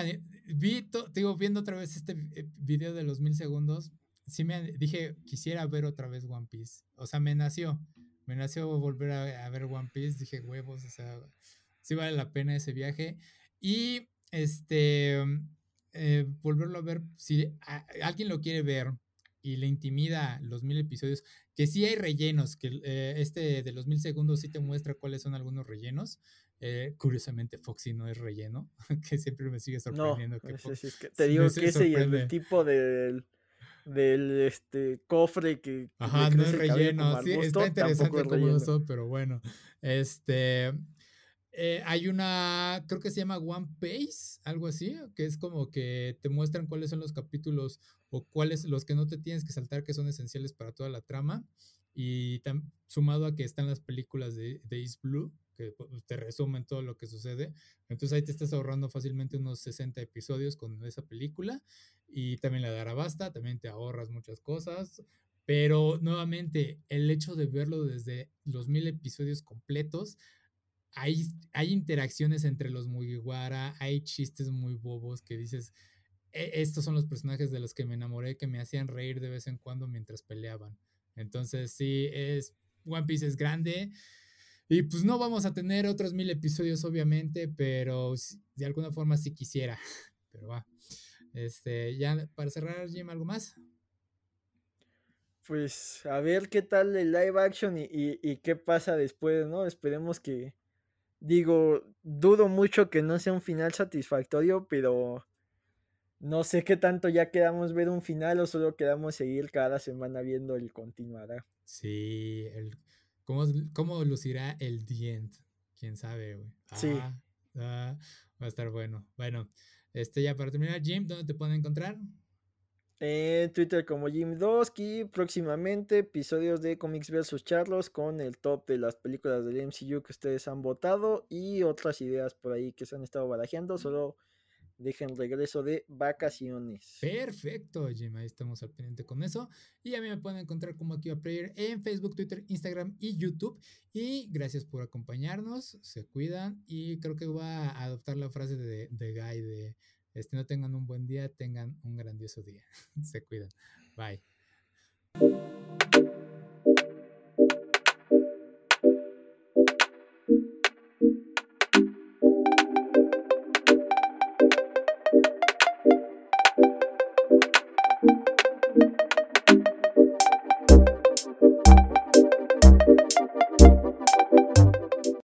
vi, digo, viendo otra vez este eh, video de los mil segundos, sí me dije, quisiera ver otra vez One Piece. O sea, me nació, me nació volver a, ver One Piece. Dije, huevos, o sea, sí vale la pena ese viaje. Y este, eh, volverlo a ver, si alguien lo quiere ver y le intimida los mil episodios, que sí hay rellenos, que eh, este de los mil segundos sí te muestra cuáles son algunos rellenos. Eh, curiosamente, Foxy no es relleno, <laughs> que siempre me sigue sorprendiendo. que te digo que ese y el tipo del, del este, cofre que. Ajá, no es relleno. Sí, está interesante como eso, pero bueno. Este. Eh, hay una, creo que se llama One Piece, algo así, que es como que te muestran cuáles son los capítulos o cuáles los que no te tienes que saltar que son esenciales para toda la trama. Y sumado a que están las películas de, de East Blue, que pues, te resumen todo lo que sucede. Entonces ahí te estás ahorrando fácilmente unos 60 episodios con esa película y también la dará basta, también te ahorras muchas cosas. Pero nuevamente, el hecho de verlo desde los mil episodios completos hay, interacciones entre los Mugiwara, hay chistes muy bobos que dices, estos son los personajes de los que me enamoré, que me hacían reír de vez en cuando mientras peleaban. Entonces, sí, es One Piece es grande. Y pues no vamos a tener otros mil episodios, obviamente, pero de alguna forma sí quisiera. <laughs> Pero va. Este, ya para cerrar, Jim, ¿algo más? Pues a ver qué tal el live action y, y qué pasa después, ¿no? Esperemos que, Digo, dudo mucho que no sea un final satisfactorio, pero no sé qué tanto ya quedamos ver un final o solo quedamos seguir cada semana viendo el continuará. Sí, el, ¿cómo, ¿cómo, lucirá el The Quién sabe, güey. sí. Ah, ah, va a estar bueno. Bueno, este ya para terminar, Jim, ¿dónde te pueden encontrar? En Twitter como Jim Dosky, próximamente episodios de Comics vs. Charlos con el top de las películas del MCU que ustedes han votado y otras ideas por ahí que se han estado barajeando. Solo dejen regreso de vacaciones. Perfecto, Jim, ahí estamos al pendiente con eso. Y a mí me pueden encontrar como aquí a Player en Facebook, Twitter, Instagram y YouTube. Y gracias por acompañarnos, se cuidan y creo que voy a adoptar la frase de, de Guy de este, no tengan un buen día, tengan un grandioso día. <laughs> Se cuidan. Bye.